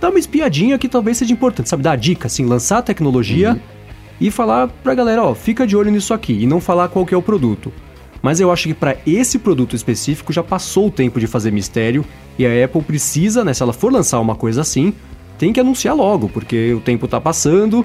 S1: Dá uma espiadinha que talvez seja importante, sabe? Dar a dica, assim, lançar a tecnologia uhum. e falar para a galera: ó, fica de olho nisso aqui e não falar qual que é o produto. Mas eu acho que para esse produto específico já passou o tempo de fazer mistério e a Apple precisa, né, se ela for lançar uma coisa assim, tem que anunciar logo, porque o tempo tá passando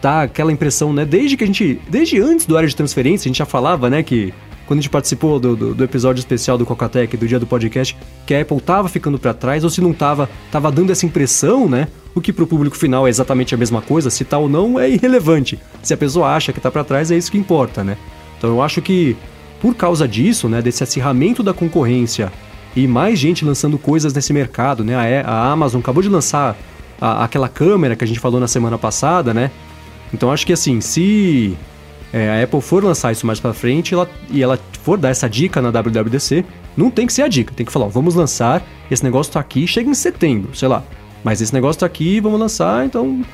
S1: tá aquela impressão, né? Desde que a gente. Desde antes do área de transferência, a gente já falava, né, que quando a gente participou do, do, do episódio especial do Cocatec, do dia do podcast, que a Apple tava ficando para trás, ou se não tava, tava dando essa impressão, né? O que pro público final é exatamente a mesma coisa, se tá ou não é irrelevante. Se a pessoa acha que tá para trás, é isso que importa, né? Então eu acho que por causa disso, né, desse acirramento da concorrência e mais gente lançando coisas nesse mercado, né? A, a Amazon acabou de lançar a, aquela câmera que a gente falou na semana passada, né? Então acho que assim, se é, a Apple for lançar isso mais para frente ela, e ela for dar essa dica na WWDC, não tem que ser a dica, tem que falar, ó, vamos lançar, esse negócio tá aqui, chega em setembro, sei lá. Mas esse negócio tá aqui, vamos lançar, então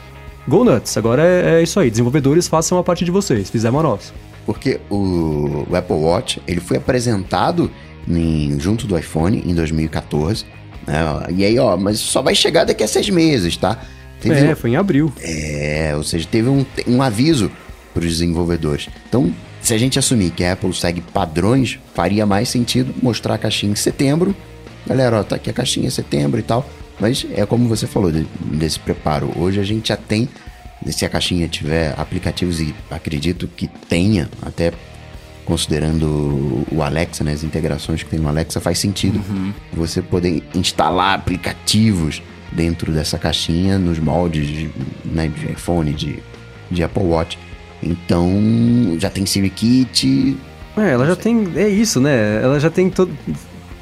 S1: go nuts. Agora é, é isso aí, desenvolvedores façam a parte de vocês, fizemos a nossa.
S3: Porque o, o Apple Watch, ele foi apresentado em, junto do iPhone em 2014, né? E aí, ó, mas só vai chegar daqui a seis meses, tá?
S1: Teve é, foi em abril.
S3: É, ou seja, teve um, um aviso para os desenvolvedores. Então, se a gente assumir que a Apple segue padrões, faria mais sentido mostrar a caixinha em setembro. Galera, ó, tá aqui a caixinha em setembro e tal. Mas é como você falou de, desse preparo. Hoje a gente já tem, se a caixinha tiver aplicativos, e acredito que tenha, até considerando o Alexa, né, as integrações que tem no Alexa, faz sentido uhum. você poder instalar aplicativos dentro dessa caixinha nos moldes de, né, de iPhone, de, de Apple Watch. Então já tem Siri Kit.
S1: É, ela já tem. É isso, né? Ela já tem todo.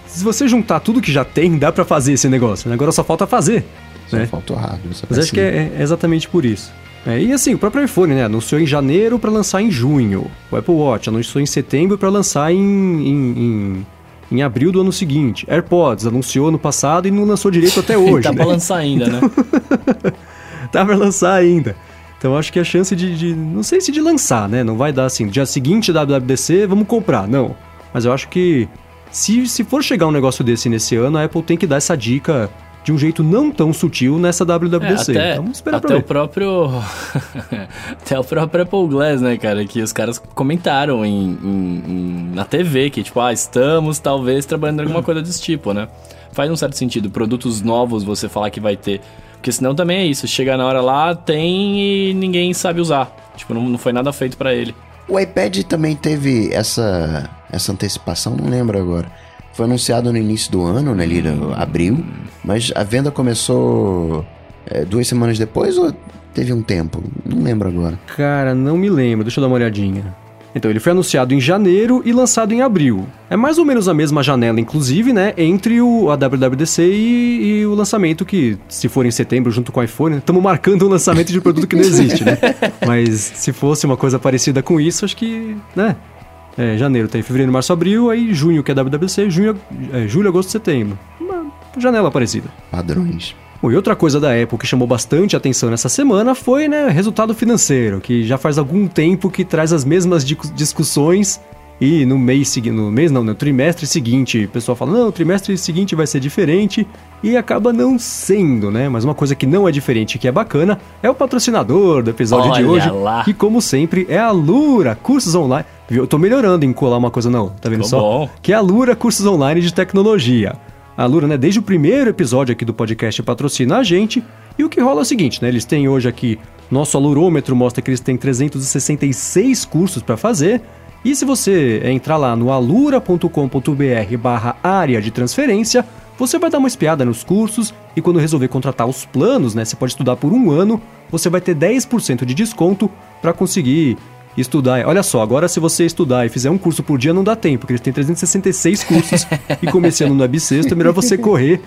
S1: Se você juntar tudo que já tem, dá para fazer esse negócio. Né? Agora só falta fazer.
S3: Só né? falta o hardware.
S1: Mas acho que é, é, exatamente por isso. É, e assim, o próprio iPhone, né? Anunciou em janeiro para lançar em junho. O Apple Watch anunciou em setembro para lançar em, em, em, em, abril do ano seguinte. AirPods anunciou no passado e não lançou direito até *laughs* hoje.
S2: tá
S1: né?
S2: pra lançar ainda, né? *laughs*
S1: tá pra lançar ainda. Então acho que a chance de, de, Não sei se de lançar, né? Não vai dar assim, dia seguinte da WWDC, vamos comprar. Não. Mas eu acho que se, se for chegar um negócio desse nesse ano, a Apple tem que dar essa dica de um jeito não tão sutil nessa WWDC.
S2: É, até, então, vamos esperar até o próprio *laughs* até o próprio Apple Glass, né, cara, que os caras comentaram em, em, em, na TV que tipo, ah, estamos talvez trabalhando em alguma coisa desse tipo, né? Faz um certo sentido, produtos novos você falar que vai ter porque senão também é isso, chega na hora lá, tem e ninguém sabe usar. Tipo, não, não foi nada feito para ele.
S3: O iPad também teve essa, essa antecipação, não lembro agora. Foi anunciado no início do ano, né, ali abril, mas a venda começou é, duas semanas depois ou teve um tempo? Não lembro agora.
S1: Cara, não me lembro, deixa eu dar uma olhadinha. Então, ele foi anunciado em janeiro e lançado em abril. É mais ou menos a mesma janela, inclusive, né? Entre o, a WWDC e, e o lançamento que, se for em setembro, junto com o iPhone, estamos marcando um lançamento de produto que não existe, né? *laughs* Mas se fosse uma coisa parecida com isso, acho que, né? É, janeiro tem fevereiro, março, abril, aí junho que é WWDC, junho, é, julho, agosto, setembro. Uma janela parecida.
S3: Padrões.
S1: Bom, e outra coisa da Apple que chamou bastante atenção nessa semana foi, né, resultado financeiro, que já faz algum tempo que traz as mesmas discussões e no mês seguinte, no mês não, no trimestre seguinte, o pessoal fala: "Não, o trimestre seguinte vai ser diferente" e acaba não sendo, né? Mas uma coisa que não é diferente, que é bacana, é o patrocinador do episódio
S2: Olha
S1: de hoje,
S2: lá.
S1: que como sempre é a Lura, cursos online. Eu tô melhorando em colar uma coisa não, tá vendo
S2: Tô
S1: só?
S2: bom.
S1: Que é a Lura Cursos Online de Tecnologia. A Lura, né, desde o primeiro episódio aqui do podcast patrocina a gente. E o que rola é o seguinte, né? Eles têm hoje aqui nosso alurômetro mostra que eles têm 366 cursos para fazer. E se você entrar lá no alura.com.br barra área de transferência, você vai dar uma espiada nos cursos e quando resolver contratar os planos, né, você pode estudar por um ano, você vai ter 10% de desconto para conseguir estudar. Olha só, agora se você estudar e fizer um curso por dia, não dá tempo, porque eles têm 366 cursos e começando no bissexto, é melhor você correr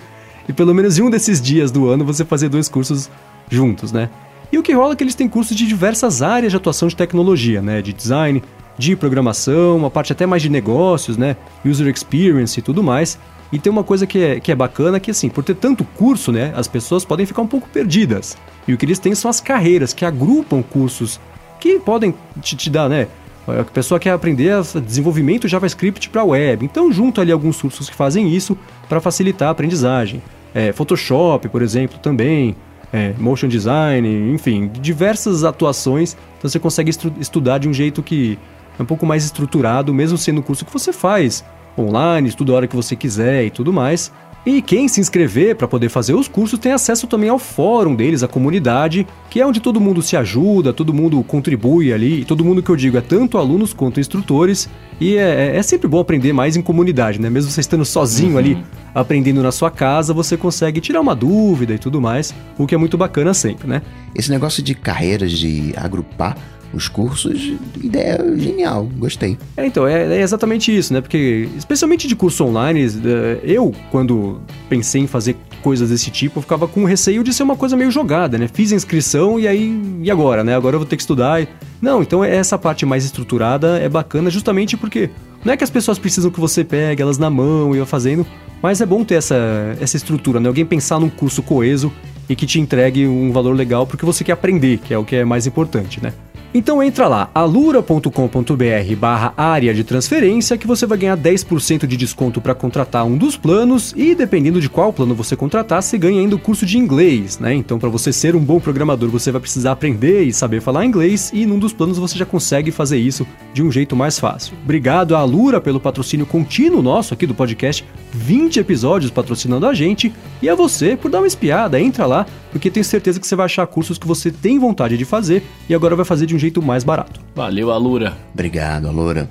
S1: e pelo menos em um desses dias do ano você fazer dois cursos juntos, né? E o que rola é que eles têm cursos de diversas áreas de atuação de tecnologia, né? De design, de programação, uma parte até mais de negócios, né? User experience e tudo mais. E tem uma coisa que é, que é bacana que, assim, por ter tanto curso, né? As pessoas podem ficar um pouco perdidas. E o que eles têm são as carreiras que agrupam cursos que podem te, te dar, né? A pessoa quer aprender desenvolvimento JavaScript para web. Então, junto ali alguns cursos que fazem isso para facilitar a aprendizagem. É, Photoshop, por exemplo, também. É, motion design, enfim, diversas atuações. Então, você consegue estudar de um jeito que é um pouco mais estruturado, mesmo sendo o curso que você faz online, estuda a hora que você quiser e tudo mais. E quem se inscrever para poder fazer os cursos tem acesso também ao fórum deles, a comunidade, que é onde todo mundo se ajuda, todo mundo contribui ali, e todo mundo que eu digo é tanto alunos quanto instrutores, e é, é sempre bom aprender mais em comunidade, né? Mesmo você estando sozinho uhum. ali, aprendendo na sua casa, você consegue tirar uma dúvida e tudo mais, o que é muito bacana sempre, né?
S3: Esse negócio de carreiras, de agrupar os cursos, ideia genial, gostei.
S1: É, então, é, é, exatamente isso, né? Porque, especialmente de curso online, é, eu, quando pensei em fazer coisas desse tipo, eu ficava com receio de ser uma coisa meio jogada, né? Fiz a inscrição e aí, e agora, né? Agora eu vou ter que estudar. E... Não, então é essa parte mais estruturada é bacana justamente porque não é que as pessoas precisam que você pegue elas na mão e vá fazendo, mas é bom ter essa, essa estrutura, né? Alguém pensar num curso coeso e que te entregue um valor legal porque você quer aprender, que é o que é mais importante, né? Então entra lá, alura.com.br barra área de transferência que você vai ganhar 10% de desconto para contratar um dos planos e dependendo de qual plano você contratar, você ganha ainda o curso de inglês, né? Então para você ser um bom programador, você vai precisar aprender e saber falar inglês e num dos planos você já consegue fazer isso de um jeito mais fácil. Obrigado à Alura pelo patrocínio contínuo nosso aqui do podcast, 20 episódios patrocinando a gente e a você por dar uma espiada, entra lá, porque tenho certeza que você vai achar cursos que você tem vontade de fazer e agora vai fazer de um jeito mais barato.
S2: Valeu, Alura.
S3: Obrigado, Alura.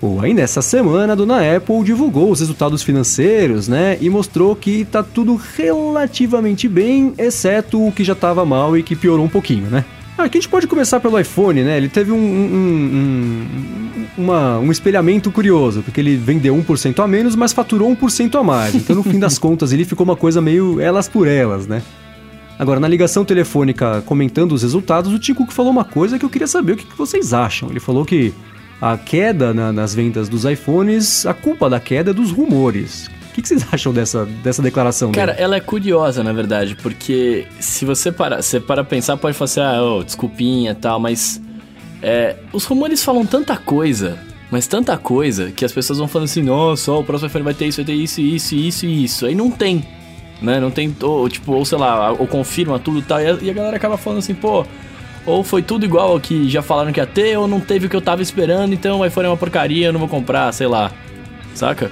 S1: Bom, aí nessa semana a dona Apple divulgou os resultados financeiros, né? E mostrou que tá tudo relativamente bem, exceto o que já tava mal e que piorou um pouquinho, né? Aqui a gente pode começar pelo iPhone, né? Ele teve um, um, um, uma, um espelhamento curioso, porque ele vendeu 1% a menos, mas faturou 1% a mais. Então, no fim das *laughs* contas, ele ficou uma coisa meio elas por elas, né? Agora, na ligação telefônica comentando os resultados, o Tim Cook falou uma coisa que eu queria saber o que, vocês acham. Ele falou que a queda na, nas vendas dos iPhones, a culpa da queda é dos rumores. O que, que vocês acham dessa, dessa declaração
S2: Cara,
S1: dele?
S2: ela é curiosa, na verdade, porque se você para, você para pensar, pode falar assim, ah, oh, desculpinha e tal, mas é, os rumores falam tanta coisa, mas tanta coisa, que as pessoas vão falando assim, nossa, o próximo iPhone vai ter isso, vai ter isso, isso, isso e isso. Aí não tem né? Não tem, ou, tipo, ou sei lá, ou confirma tudo e tal. E a, e a galera acaba falando assim, pô, ou foi tudo igual ao que já falaram que ia ter, ou não teve o que eu tava esperando, então o iPhone é uma porcaria, eu não vou comprar, sei lá. Saca?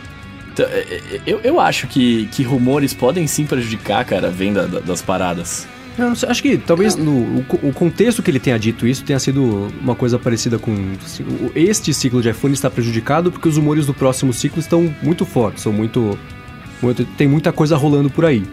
S2: É, é, eu, eu acho que, que rumores podem sim prejudicar, cara, a venda das paradas.
S1: Eu acho que talvez no, o, o, contexto que ele tenha dito isso tenha sido uma coisa parecida com. Este ciclo de iPhone está prejudicado porque os rumores do próximo ciclo estão muito fortes, são muito tem muita coisa rolando por aí.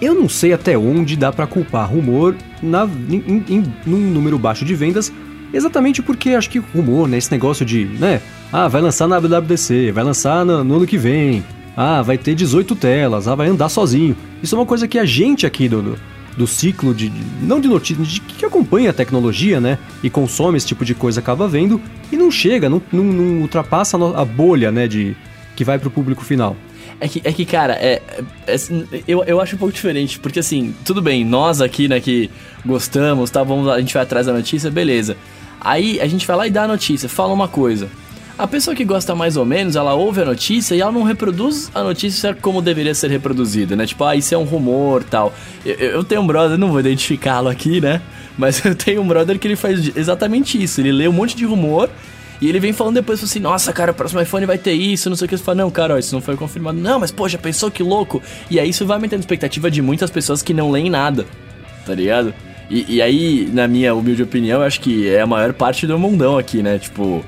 S1: Eu não sei até onde dá para culpar rumor na, em, em, num número baixo de vendas, exatamente porque acho que rumor, né, esse negócio de, né, ah, vai lançar na WWDC, vai lançar no, no ano que vem, ah, vai ter 18 telas, ah, vai andar sozinho. Isso é uma coisa que a gente aqui do, do, do ciclo de, não de notícias, de que acompanha a tecnologia, né, e consome esse tipo de coisa acaba vendo e não chega, não, não, não ultrapassa a bolha, né, de que vai para o público final.
S2: É que, é que cara, é, é, eu, eu acho um pouco diferente, porque assim, tudo bem, nós aqui, né, que gostamos, tá, vamos, a gente vai atrás da notícia, beleza. Aí a gente vai lá e dá a notícia, fala uma coisa. A pessoa que gosta mais ou menos, ela ouve a notícia e ela não reproduz a notícia como deveria ser reproduzida, né? Tipo, ah, isso é um rumor tal. Eu, eu tenho um brother, não vou identificá-lo aqui, né? Mas *laughs* eu tenho um brother que ele faz exatamente isso. Ele lê um monte de rumor e ele vem falando depois assim: Nossa, cara, o próximo iPhone vai ter isso, não sei o que. Você fala: Não, cara, ó, isso não foi confirmado. Não, mas já pensou que louco? E aí isso vai aumentando a expectativa de muitas pessoas que não leem nada, tá ligado? E, e aí, na minha humilde opinião, acho que é a maior parte do mundão aqui, né? Tipo,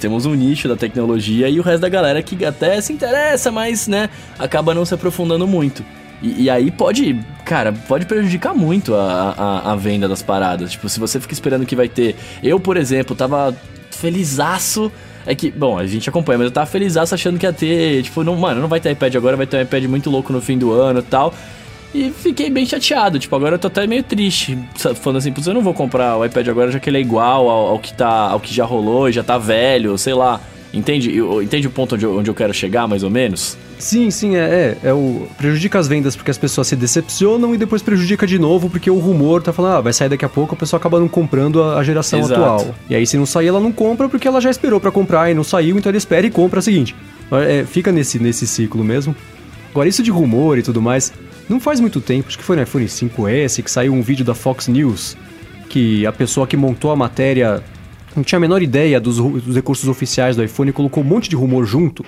S2: temos um nicho da tecnologia e o resto da galera que até se interessa, mas, né, acaba não se aprofundando muito. E, e, aí pode, cara, pode prejudicar muito a, a, a, venda das paradas. Tipo, se você fica esperando que vai ter. Eu, por exemplo, tava felizaço. É que, bom, a gente acompanha, mas eu tava felizaço achando que ia ter, tipo, não, mano, não vai ter iPad agora, vai ter um iPad muito louco no fim do ano e tal. E fiquei bem chateado, tipo, agora eu tô até meio triste, falando assim, putz, eu não vou comprar o iPad agora já que ele é igual ao, ao que tá, ao que já rolou e já tá velho, sei lá. Entende? Entende o ponto onde eu, onde eu quero chegar, mais ou menos?
S1: Sim, sim, é, é, é, o prejudica as vendas porque as pessoas se decepcionam e depois prejudica de novo porque o rumor tá falando, ah, vai sair daqui a pouco, a pessoa acaba não comprando a, a geração Exato. atual. E aí se não sair, ela não compra porque ela já esperou para comprar e não saiu, então ela espera e compra a seguinte. É, fica nesse, nesse ciclo mesmo. Agora, isso de rumor e tudo mais, não faz muito tempo, acho que foi no iPhone 5S que saiu um vídeo da Fox News que a pessoa que montou a matéria não tinha a menor ideia dos, dos recursos oficiais do iPhone e colocou um monte de rumor junto.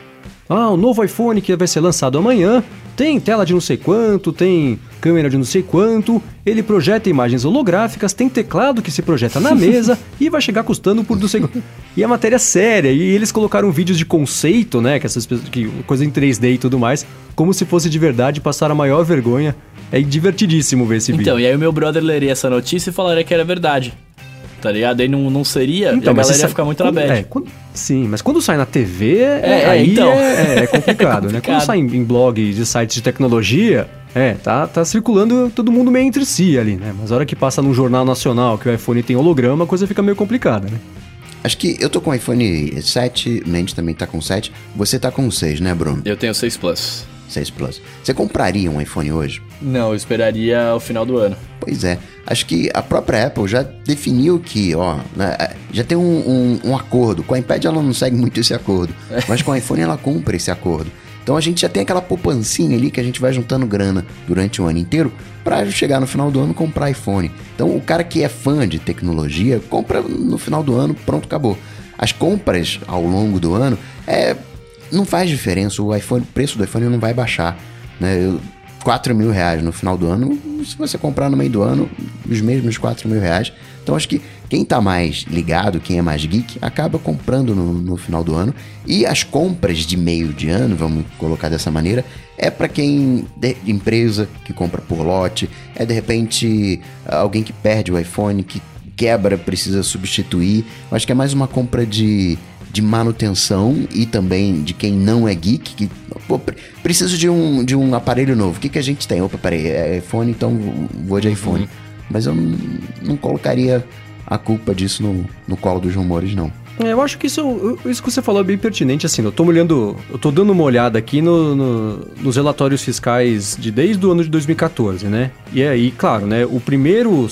S1: Ah, o novo iPhone que vai ser lançado amanhã tem tela de não sei quanto, tem câmera de não sei quanto, ele projeta imagens holográficas, tem teclado que se projeta na *laughs* mesa e vai chegar custando por não sei quanto. E a matéria é séria, e eles colocaram vídeos de conceito, né, que essas que coisa em 3D e tudo mais, como se fosse de verdade, passar a maior vergonha. É divertidíssimo ver esse
S2: então,
S1: vídeo.
S2: Então, e aí o meu brother leria essa notícia e falaria que era verdade tá ligado? Aí não, não seria, então, a galera ia ficar muito
S1: quando,
S2: na bad.
S1: É, quando, sim, mas quando sai na TV, é, é aí então. é, é, complicado, é complicado, *laughs* né? Quando sai em, em blogs de sites de tecnologia, é, tá, tá circulando todo mundo meio entre si ali, né? Mas a hora que passa num jornal nacional que o iPhone tem holograma, a coisa fica meio complicada, né?
S3: Acho que eu tô com o iPhone 7, Mendes também tá com 7. Você tá com 6, né, Bruno?
S2: Eu tenho 6 Plus.
S3: 6 Plus. Você compraria um iPhone hoje?
S2: Não, eu esperaria o final do ano.
S3: Pois é. Acho que a própria Apple já definiu que, ó, né, já tem um, um, um, acordo. Com a iPad ela não segue muito esse acordo, é. *laughs* mas com o iPhone ela cumpre esse acordo. Então a gente já tem aquela poupancinha ali que a gente vai juntando grana durante o ano inteiro para chegar no final do ano comprar iPhone. Então o cara que é fã de tecnologia compra no final do ano, pronto, acabou. As compras ao longo do ano é não faz diferença. O iPhone, o preço do iPhone não vai baixar. Né? Eu, 4 mil reais no final do ano, se você comprar no meio do ano, os mesmos 4 mil reais. Então acho que quem está mais ligado, quem é mais geek, acaba comprando no, no, final do ano. E as compras de meio de ano, vamos colocar dessa maneira, é para quem. De, empresa que compra por lote, é de repente alguém que perde o iPhone, que quebra, precisa substituir. Acho que é mais uma compra de de manutenção e também de quem não é geek, que pô, preciso de um, de um aparelho novo. O que, que a gente tem? Opa, peraí, é iPhone, então vou de iPhone. Uhum. Mas eu não, não colocaria a culpa disso no, no colo dos rumores, não.
S1: É, eu acho que isso, isso que você falou é bem pertinente, assim, eu tô olhando, eu tô dando uma olhada aqui no, no, nos relatórios fiscais de desde o ano de 2014, né? E aí, claro, né, o primeiro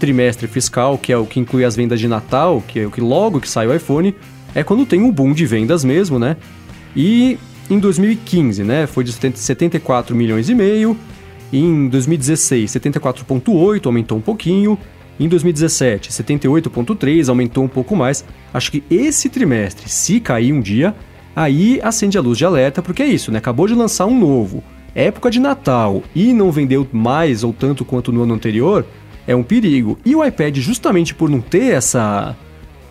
S1: trimestre fiscal, que é o que inclui as vendas de Natal, que é o que logo que sai o iPhone, é quando tem um boom de vendas mesmo, né? E em 2015, né, foi de 74 milhões e meio. Em 2016, 74.8, aumentou um pouquinho. Em 2017, 78.3, aumentou um pouco mais. Acho que esse trimestre, se cair um dia, aí acende a luz de alerta, porque é isso, né? Acabou de lançar um novo. Época de Natal e não vendeu mais ou tanto quanto no ano anterior, é um perigo. E o iPad, justamente por não ter essa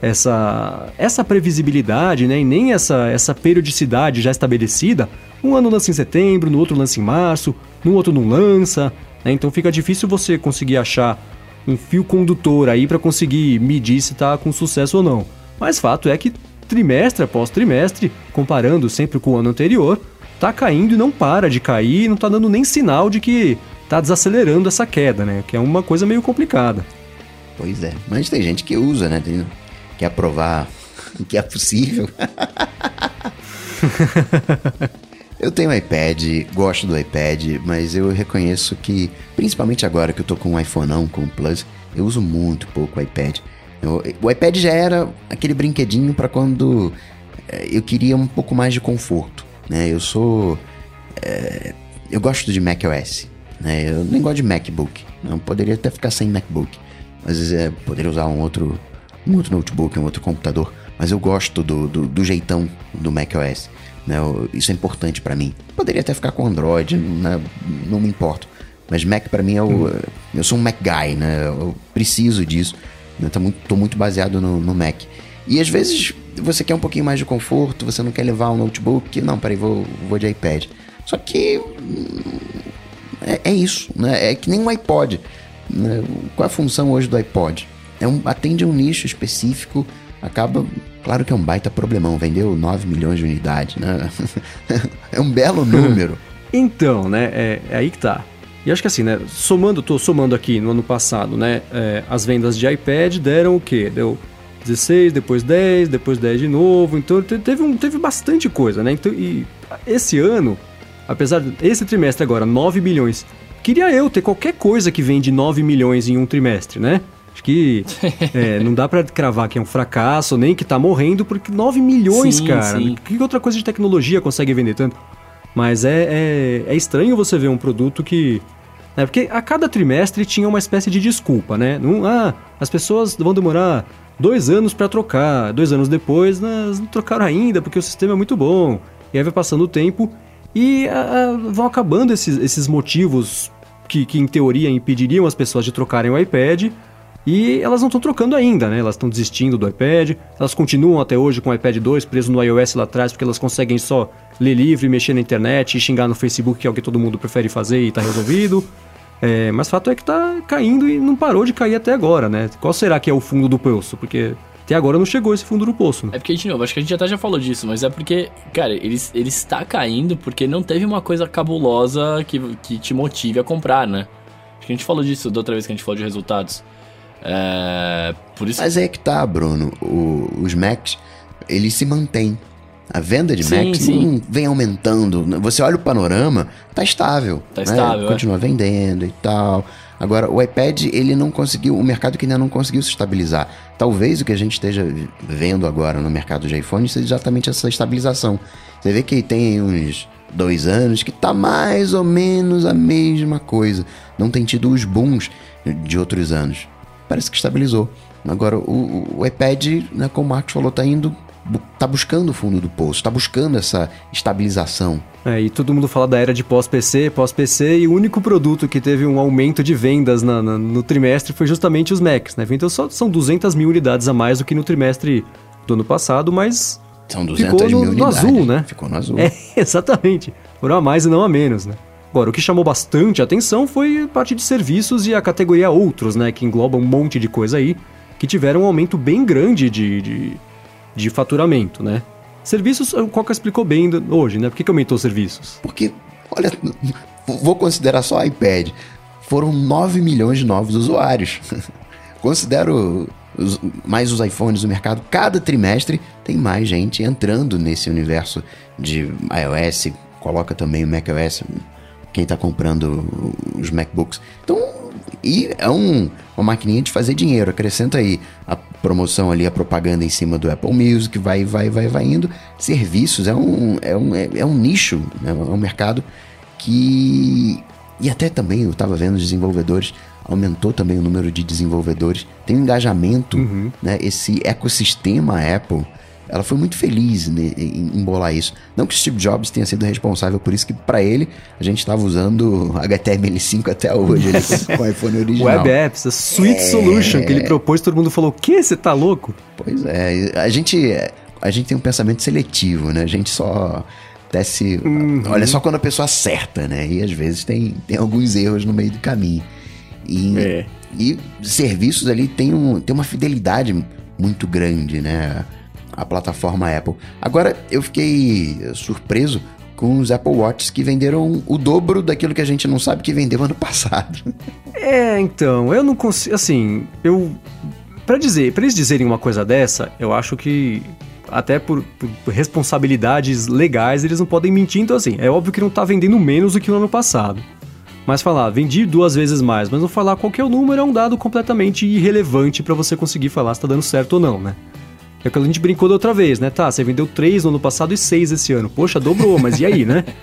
S1: essa, essa previsibilidade, né, e nem essa, essa periodicidade já estabelecida, um ano lança em setembro, no outro lança em março, no outro não lança, né, então fica difícil você conseguir achar um fio condutor aí para conseguir medir se está com sucesso ou não. Mas fato é que trimestre após trimestre, comparando sempre com o ano anterior, tá caindo e não para de cair, não tá dando nem sinal de que tá desacelerando essa queda, né? Que é uma coisa meio complicada.
S3: Pois é, mas tem gente que usa, né? Tem, quer provar que é possível. *laughs* eu tenho um iPad, gosto do iPad, mas eu reconheço que, principalmente agora que eu tô com um iPhone não, com o Plus, eu uso muito pouco o iPad. Eu, o iPad já era aquele brinquedinho para quando é, eu queria um pouco mais de conforto, né? Eu sou... É, eu gosto de macOS, né? Eu nem gosto de MacBook. Eu poderia até ficar sem MacBook, mas é, poderia usar um outro um outro notebook, um outro computador, mas eu gosto do, do, do jeitão do macOS. Né? Isso é importante para mim. Poderia até ficar com Android, né? não me importo. Mas Mac para mim é o. Hum. Eu sou um Mac guy, né? Eu preciso disso. Eu tô muito, tô muito baseado no, no Mac. E às vezes você quer um pouquinho mais de conforto, você não quer levar um notebook. Não, peraí, vou, vou de iPad. Só que. É, é isso, né? É que nem um iPod. Né? Qual é a função hoje do iPod? É um, atende a um nicho específico, acaba. Claro que é um baita problemão, vendeu 9 milhões de unidades, né? *laughs* é um belo *laughs* número.
S1: então, né? É, é, aí que tá. E acho que assim, né? Somando, tô somando aqui no ano passado, né? É, as vendas de iPad deram o quê? Deu 16, depois 10, depois 10 de novo. Então teve, um, teve bastante coisa, né? Então, e esse ano, apesar desse trimestre agora, 9 milhões. Queria eu ter qualquer coisa que vende 9 milhões em um trimestre, né? Acho que é, *laughs* não dá para cravar que é um fracasso, nem que tá morrendo, porque 9 milhões, sim, cara. Sim. Que outra coisa de tecnologia consegue vender tanto? Mas é, é, é estranho você ver um produto que. Né, porque a cada trimestre tinha uma espécie de desculpa, né? Não, ah, as pessoas vão demorar dois anos para trocar. Dois anos depois, né, não trocaram ainda, porque o sistema é muito bom. E aí vai passando o tempo e uh, vão acabando esses, esses motivos que, que, em teoria, impediriam as pessoas de trocarem o iPad. E elas não estão trocando ainda, né? Elas estão desistindo do iPad. Elas continuam até hoje com o iPad 2 preso no iOS lá atrás, porque elas conseguem só ler livre, mexer na internet e xingar no Facebook, que é o que todo mundo prefere fazer e tá resolvido. É, mas fato é que tá caindo e não parou de cair até agora, né? Qual será que é o fundo do poço? Porque até agora não chegou esse fundo do poço. Né?
S2: É porque, de novo, acho que a gente até já falou disso, mas é porque, cara, ele, ele está caindo porque não teve uma coisa cabulosa que, que te motive a comprar, né? Acho que a gente falou disso da outra vez que a gente falou de resultados. É, por isso...
S3: Mas é que tá, Bruno. O, os Macs, eles se mantêm. A venda de sim, Macs sim. não vem aumentando. Você olha o panorama, tá estável.
S2: Tá né? estável.
S3: É. Continua
S2: é.
S3: vendendo e tal. Agora, o iPad, ele não conseguiu, o mercado que ainda não conseguiu se estabilizar. Talvez o que a gente esteja vendo agora no mercado de iPhone seja exatamente essa estabilização. Você vê que tem uns dois anos que tá mais ou menos a mesma coisa. Não tem tido os booms de outros anos. Parece que estabilizou. Agora, o, o iPad, né, como o Marcos falou, tá indo tá buscando o fundo do poço, tá buscando essa estabilização.
S1: É, e todo mundo fala da era de pós-PC, pós-PC, e o único produto que teve um aumento de vendas na, na, no trimestre foi justamente os Macs, né? Então só são 200 mil unidades a mais do que no trimestre do ano passado, mas
S3: são 200 ficou
S1: no,
S3: mil unidades.
S1: no azul, né?
S3: Ficou no azul. *laughs*
S1: É, exatamente. Foram a mais e não a menos, né? Agora, o que chamou bastante atenção foi parte de serviços e a categoria outros, né? Que engloba um monte de coisa aí, que tiveram um aumento bem grande de, de de faturamento, né? Serviços, o Coca explicou bem hoje, né? Por que, que aumentou os serviços?
S3: Porque, olha, vou considerar só iPad. Foram 9 milhões de novos usuários. *laughs* Considero os, mais os iPhones no mercado. Cada trimestre tem mais gente entrando nesse universo de iOS. Coloca também o macOS, quem está comprando os MacBooks. Então, e é um, uma maquininha de fazer dinheiro. Acrescenta aí a promoção ali, a propaganda em cima do Apple Music, vai, vai, vai, vai indo. Serviços é um, é um, é, é um nicho, né? é um mercado que. E até também eu estava vendo desenvolvedores, aumentou também o número de desenvolvedores, tem um engajamento, uhum. né? Esse ecossistema Apple ela foi muito feliz né, em bolar isso. Não que Steve Jobs tenha sido responsável por isso, que para ele a gente estava usando HTML5 até hoje, ele, com o iPhone original.
S1: Web Apps, a Suite é... Solution que ele propôs, todo mundo falou: o que? Você tá louco?
S3: Pois é, a gente, a gente tem um pensamento seletivo, né? A gente só desce. Uhum. Olha só quando a pessoa acerta, né? E às vezes tem, tem alguns erros no meio do caminho. E, é. e serviços ali tem, um, tem uma fidelidade muito grande, né? A plataforma Apple. Agora, eu fiquei surpreso com os Apple Watches que venderam o dobro daquilo que a gente não sabe que vendeu ano *laughs* passado.
S1: É, então, eu não consigo. Assim, eu. para dizer, para eles dizerem uma coisa dessa, eu acho que. Até por, por, responsabilidades legais, eles não podem mentir. Então, assim, é óbvio que não tá vendendo menos do que o ano passado. Mas falar, vendi duas vezes mais, mas não falar qual é o número é um dado completamente irrelevante para você conseguir falar se tá dando certo ou não, né? É aquilo que a gente brincou da outra vez, né? Tá, você vendeu três no ano passado e seis esse ano. Poxa, dobrou, mas e aí, né? *laughs*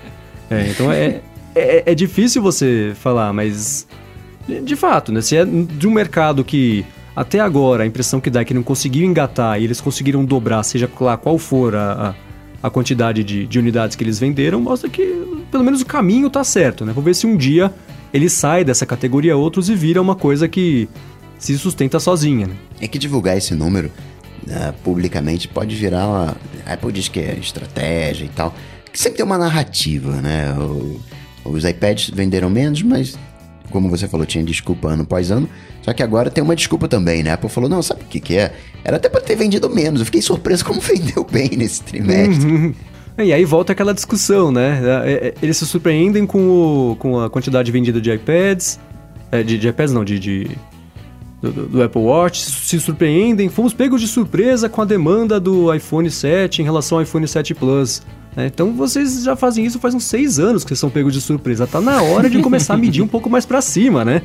S1: É, então é, é, é, difícil você falar, mas de fato, né? Se é de um mercado que até agora a impressão que dá é que não conseguiu engatar e eles conseguiram dobrar, seja lá qual for a, a, a quantidade de, de, unidades que eles venderam, mostra que pelo menos o caminho tá certo, né? Vamos ver se um dia ele sai dessa categoria outros e vira uma coisa que se sustenta sozinha, né?
S3: É que divulgar esse número uh, publicamente pode virar uma. A Apple diz que é estratégia e tal. Que sempre tem uma narrativa, né? O, os iPads venderam menos, mas como você falou, tinha desculpa ano após ano. Só que agora tem uma desculpa também, né? A Apple falou: não, sabe o que, que é? Era até para ter vendido menos. Eu fiquei surpreso como *laughs* vendeu bem nesse trimestre. Uhum.
S1: E aí volta aquela discussão, né? É, é, eles se surpreendem com, o, com a quantidade vendida de iPads. É, de, de iPads não, de, de do, do, Apple Watch se surpreendem. Fomos pegos de surpresa com a demanda do iPhone 7 em relação ao iPhone 7 Plus. Né? Então vocês já fazem isso faz uns seis anos que vocês são pegos de surpresa. Tá na hora de começar a medir um pouco mais para cima, né?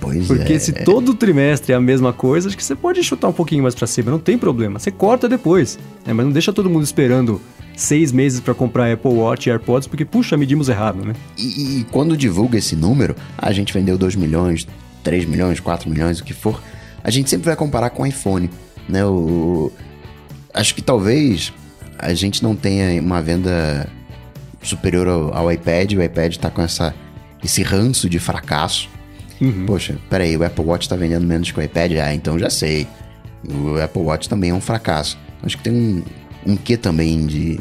S3: Pois
S1: Porque
S3: é.
S1: se todo trimestre é a mesma coisa, acho que você pode chutar um pouquinho mais para cima, não tem problema. Você corta depois, né? mas não deixa todo mundo esperando seis meses para comprar Apple Watch e AirPods, porque, puxa, medimos errado, né?
S3: E, e, quando divulga esse número, a gente vendeu 2 milhões, 3 milhões, 4 milhões, o que for, a gente sempre vai comparar com o iPhone, né? O, acho que talvez a gente não tenha uma venda superior ao, ao iPad. O iPad tá com essa, esse ranço de fracasso.
S1: Uhum.
S3: Poxa, peraí, o Apple Watch tá vendendo menos que o iPad? Ah, então já sei. O Apple Watch também é um fracasso. Acho que tem um, um quê também de,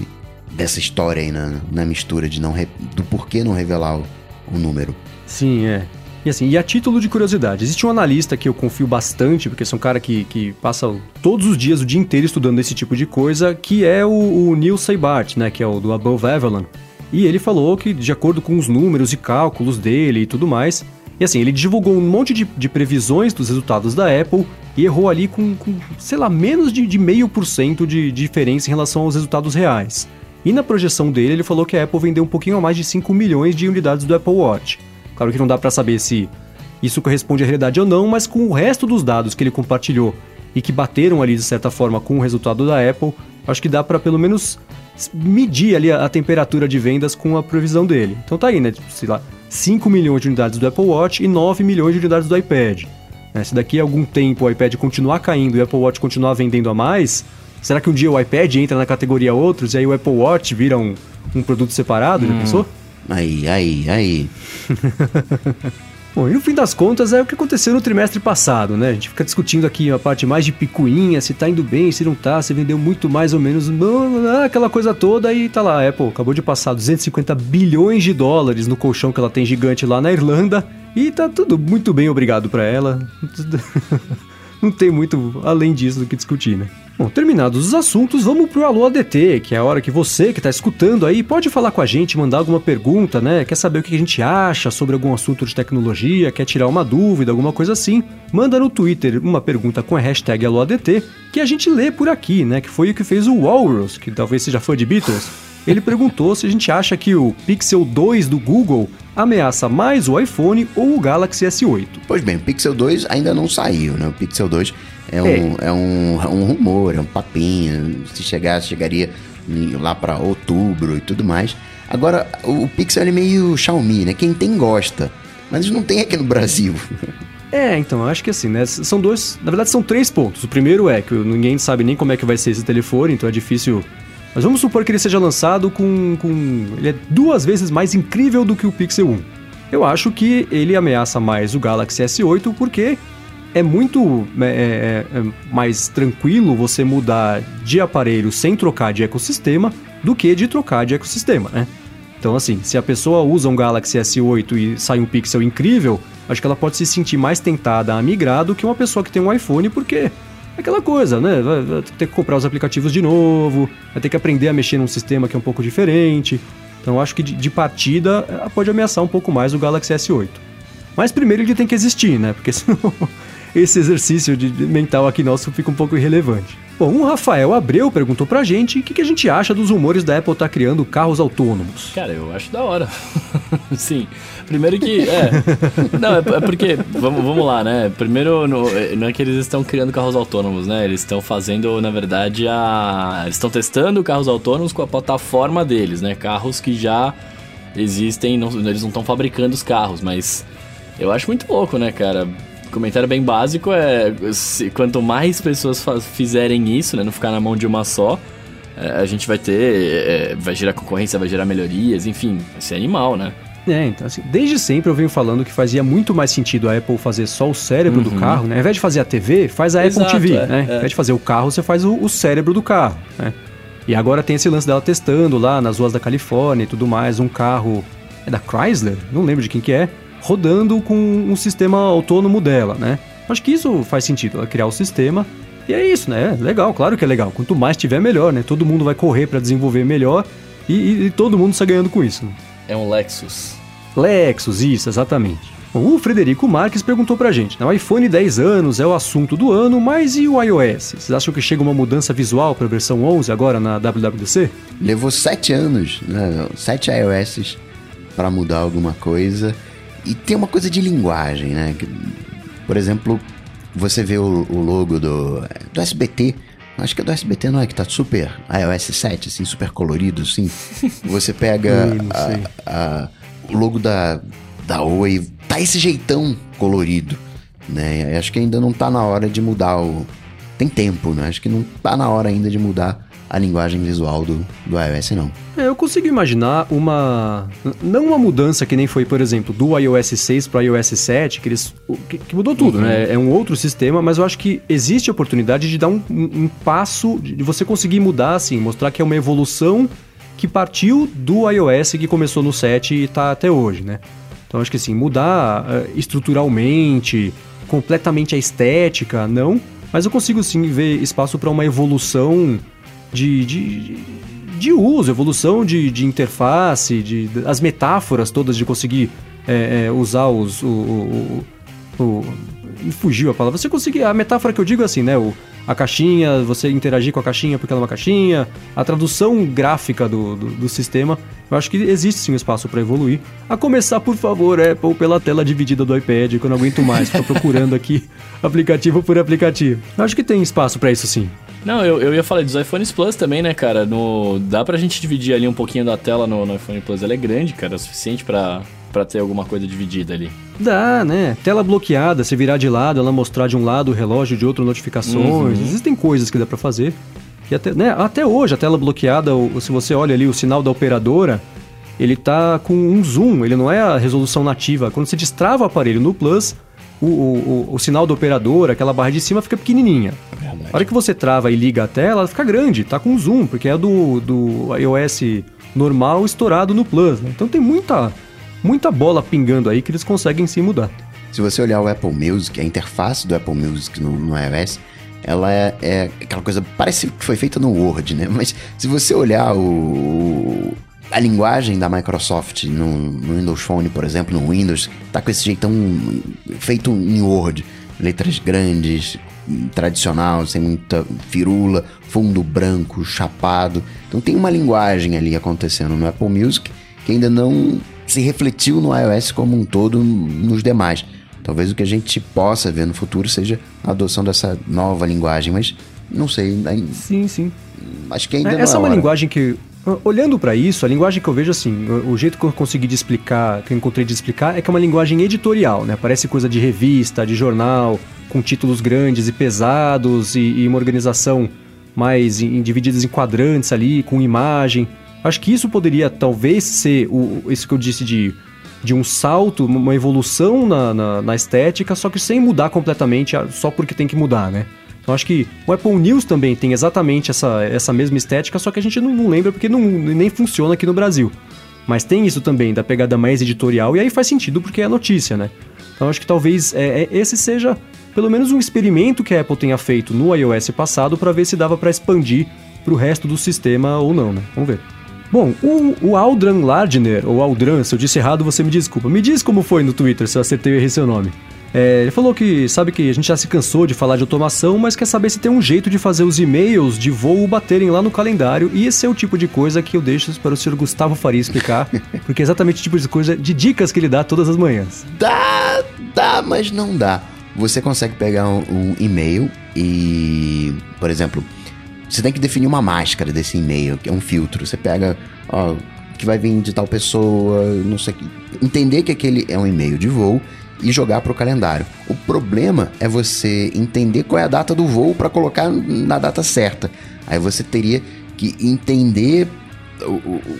S3: dessa história aí na, na mistura de não re- do porquê não revelar o, o número.
S1: Sim, é. E assim, e a título de curiosidade, existe um analista que eu confio bastante, porque são um cara que, que passa todos os dias, o dia inteiro estudando esse tipo de coisa, que é o, o Neil Seibart, né, que é o do Above Avalon. E ele falou que, de acordo com os números e cálculos dele e tudo mais, e assim, ele divulgou um monte de, de previsões dos resultados da Apple e errou ali com, com sei lá, menos de, de meio por cento de diferença em relação aos resultados reais. E na projeção dele, ele falou que a Apple vendeu um pouquinho a mais de 5 milhões de unidades do Apple Watch. Claro que não dá pra saber se isso corresponde à realidade ou não, mas com o resto dos dados que ele compartilhou e que bateram ali de certa forma com o resultado da Apple, acho que dá pra pelo menos medir ali a, a temperatura de vendas com a previsão dele. Então tá aí, né? Tipo, sei lá, 5 milhões de unidades do Apple Watch e 9 milhões de unidades do iPad. Né? Se daqui a algum tempo o iPad continuar caindo e o Apple Watch continuar vendendo a mais, será que um dia o iPad entra na categoria outros e aí o Apple Watch vira um, um produto separado? Já pensou?
S3: Aí, aí, aí. *laughs*
S1: Bom, e no fim das contas é o que aconteceu no trimestre passado, né? A gente fica discutindo aqui a parte mais de picuinha, se tá indo bem, se não tá, se vendeu muito mais ou menos, aquela coisa toda, e tá lá, Apple acabou de passar 250 bilhões de dólares no colchão que ela tem gigante lá na Irlanda, e tá tudo muito bem, obrigado pra ela. *laughs* não tem muito além disso do que discutir, né? Bom, terminados os assuntos, vamos pro Alô ADT, que é a hora que você que tá escutando aí pode falar com a gente, mandar alguma pergunta, né? Quer saber o que a gente acha sobre algum assunto de tecnologia, quer tirar uma dúvida, alguma coisa assim? Manda no Twitter uma pergunta com a hashtag AlôADT, que a gente lê por aqui, né? Que foi o que fez o Walrus, que talvez seja fã de Beatles. Ele perguntou se a gente acha que o Pixel 2 do Google ameaça mais o iPhone ou o Galaxy S8.
S3: Pois bem, o Pixel 2 ainda não saiu, né? O Pixel 2 é um, é. um, é um rumor, é um papinho. Se chegasse, chegaria lá para outubro e tudo mais. Agora, o Pixel é meio Xiaomi, né? Quem tem gosta, mas não tem aqui no Brasil. *laughs*
S1: É, então, eu acho que assim, né? São dois. Na verdade, são três pontos. O primeiro é que ninguém sabe nem como é que vai ser esse telefone, então é difícil. Mas vamos supor que ele seja lançado com. com... Ele é duas vezes mais incrível do que o Pixel 1. Eu acho que ele ameaça mais o Galaxy S8 porque é muito é, é, mais tranquilo você mudar de aparelho sem trocar de ecossistema do que de trocar de ecossistema, né? Então, assim, se a pessoa usa um Galaxy S8 e sai um Pixel incrível, acho que ela pode se sentir mais tentada a migrar do que uma pessoa que tem um iPhone, porque é aquela coisa, né? Vai, vai ter que comprar os aplicativos de novo, vai ter que aprender a mexer num sistema que é um pouco diferente. Então, acho que de, de partida pode ameaçar um pouco mais o Galaxy S8. Mas primeiro ele tem que existir, né? Porque *laughs* senão esse exercício de mental aqui nosso fica um pouco irrelevante. Bom, o Rafael Abreu perguntou pra gente o que, que, a gente acha dos rumores da Apple estar tá criando carros autônomos.
S2: Cara, eu acho da hora. *laughs* Sim. Primeiro que. É. Não, é, é porque. Vamos, vamos lá, né? Primeiro, no, não é que eles estão criando carros autônomos, né? Eles estão fazendo, na verdade, a. Eles estão testando carros autônomos com a plataforma deles, né? Carros que já existem, não, eles não estão fabricando os carros, mas. Eu acho muito louco, né, cara? Comentário bem básico é se, quanto mais pessoas fizerem isso, né, não ficar na mão de uma só, é, a gente vai ter, é, vai gerar concorrência, vai gerar melhorias, enfim, vai ser animal, né?
S1: É, então assim, desde sempre eu venho falando que fazia muito mais sentido a Apple fazer só o cérebro uhum. do carro, né? Ao invés de fazer a TV, faz a Exato, Apple TV, é, né? É. Ao invés de fazer o carro, você faz o, o cérebro do carro, né? E agora tem esse lance dela testando lá nas ruas da Califórnia e tudo mais, um carro... É da Chrysler? Não lembro de quem que é rodando com um sistema autônomo dela, né? Acho que isso faz sentido, ela criar o sistema. E é isso, né? Legal, claro que é legal. Quanto mais tiver, melhor, né? Todo mundo vai correr para desenvolver melhor e, e, e, todo mundo está ganhando com isso. Né?
S2: É um Lexus.
S1: Lexus, isso, exatamente. O Frederico Marques perguntou pra gente: né? o iPhone 10 anos é o assunto do ano, mas e o iOS? Vocês acham que chega uma mudança visual para a versão 11 agora na WWDC?
S3: Levou 7 anos, né? 7 iOS para mudar alguma coisa. E tem uma coisa de linguagem, né? Que, por exemplo, você vê o, o, logo do, do SBT. Acho que é do SBT, não é? Que tá super iOS 7, assim, super colorido, assim. *laughs* Você pega a, a, o logo da, da Oi, tá esse jeitão colorido, né? Acho que ainda não tá na hora de mudar o... Tem tempo, né? Acho que não tá na hora ainda de mudar a linguagem visual do, do iOS, não.
S1: É, eu consigo imaginar uma. Não uma mudança que nem foi, por exemplo, do iOS 6 para iOS 7, que, eles, que, que mudou tudo, uhum. né? É um outro sistema, mas eu acho que existe a oportunidade de dar um, um, passo, de você conseguir mudar, assim, mostrar que é uma evolução que partiu do iOS que começou no 7 e está até hoje, né? Então acho que assim, mudar uh, estruturalmente, completamente a estética, não, mas eu consigo sim ver espaço para uma evolução de, de, de, uso, evolução de, de interface, de, as metáforas todas de conseguir é, é, usar os. O, o, o, fugiu a palavra. Você conseguir. A metáfora que eu digo é assim, né? O, a caixinha, você interagir com a caixinha porque ela é uma caixinha, a tradução gráfica do, do, do sistema. Eu acho que existe sim um espaço para evoluir. A começar, por favor, Apple, pela tela dividida do iPad, que eu não aguento mais ficar procurando aqui *laughs* aplicativo por aplicativo. Eu acho que tem espaço para isso sim.
S2: Não, eu, eu ia falar dos iPhones Plus também, né, cara? No, dá pra gente dividir ali um pouquinho da tela no, no iPhone Plus. Ela é grande, cara, é o suficiente para para ter alguma coisa dividida ali.
S1: Dá, né? Tela bloqueada, se virar de lado, ela mostrar de um lado o relógio, de outro notificações. Uhum. Existem coisas que dá para fazer. E até, né, até hoje, a tela bloqueada, se você olha ali o sinal da operadora, ele tá com um zoom, ele não é a resolução nativa. Quando você destrava o aparelho no Plus, o, o, o, o sinal da operadora, aquela barra de cima, fica pequenininha. Verdade. A hora que você trava e liga a tela, ela fica grande, tá com zoom, porque é do, do iOS normal estourado no Plus. Né? Então tem muita muita bola pingando aí que eles conseguem se mudar.
S3: Se você olhar o Apple Music, a interface do Apple Music no, no iOS, ela é, é, aquela coisa, parece que foi feita no Word, né? Mas se você olhar o, a linguagem da Microsoft no, no, Windows Phone, por exemplo, no Windows, tá com esse jeitão feito em Word. Letras grandes, tradicional, sem muita firula, fundo branco, chapado. Então tem uma linguagem ali acontecendo no Apple Music que ainda não se refletiu no iOS como um todo nos demais. Talvez o que a gente possa ver no futuro seja a adoção dessa nova linguagem, mas não sei.
S1: Sim, sim.
S3: Acho que ainda é,
S1: não Essa
S3: é
S1: uma hora. linguagem que Olhando para isso, a linguagem que eu vejo assim, o jeito que eu consegui de explicar, que eu encontrei de explicar, é que é uma linguagem editorial, né? Parece coisa de revista, de jornal, com títulos grandes e pesados e, e uma organização mais em, divididas em quadrantes ali, com imagem. Acho que isso poderia talvez ser o, isso que eu disse de, de um salto, uma evolução na, na, na estética, só que sem mudar completamente, só porque tem que mudar, né? Então acho que o Apple News também tem exatamente essa, essa mesma estética, só que a gente não, não lembra porque não, nem funciona aqui no Brasil. Mas tem isso também, da pegada mais editorial, e aí faz sentido porque é notícia, né? Então acho que talvez é, é, esse seja pelo menos um experimento que a Apple tenha feito no iOS passado para ver se dava para expandir para o resto do sistema ou não, né? Vamos ver. Bom, o, o Aldran Lardner, ou Aldran, se eu disse errado, você me desculpa. Me diz como foi no Twitter, se eu acertei ou errei seu nome. É, ele falou que sabe que a gente já se cansou de falar de automação, mas quer saber se tem um jeito de fazer os e-mails de voo baterem lá no calendário. E esse é o tipo de coisa que eu deixo para o senhor Gustavo Faria explicar, *laughs* porque é exatamente o tipo de coisa, de dicas que ele dá todas as manhãs.
S3: Dá, dá, mas não dá. Você consegue pegar um, um e-mail e, por exemplo, você tem que definir uma máscara desse e-mail, que é um filtro. Você pega, ó, que vai vir de tal pessoa, não sei o Entender que aquele é um e-mail de voo e jogar para o calendário. O problema é você entender qual é a data do voo para colocar na data certa. Aí você teria que entender o, o, o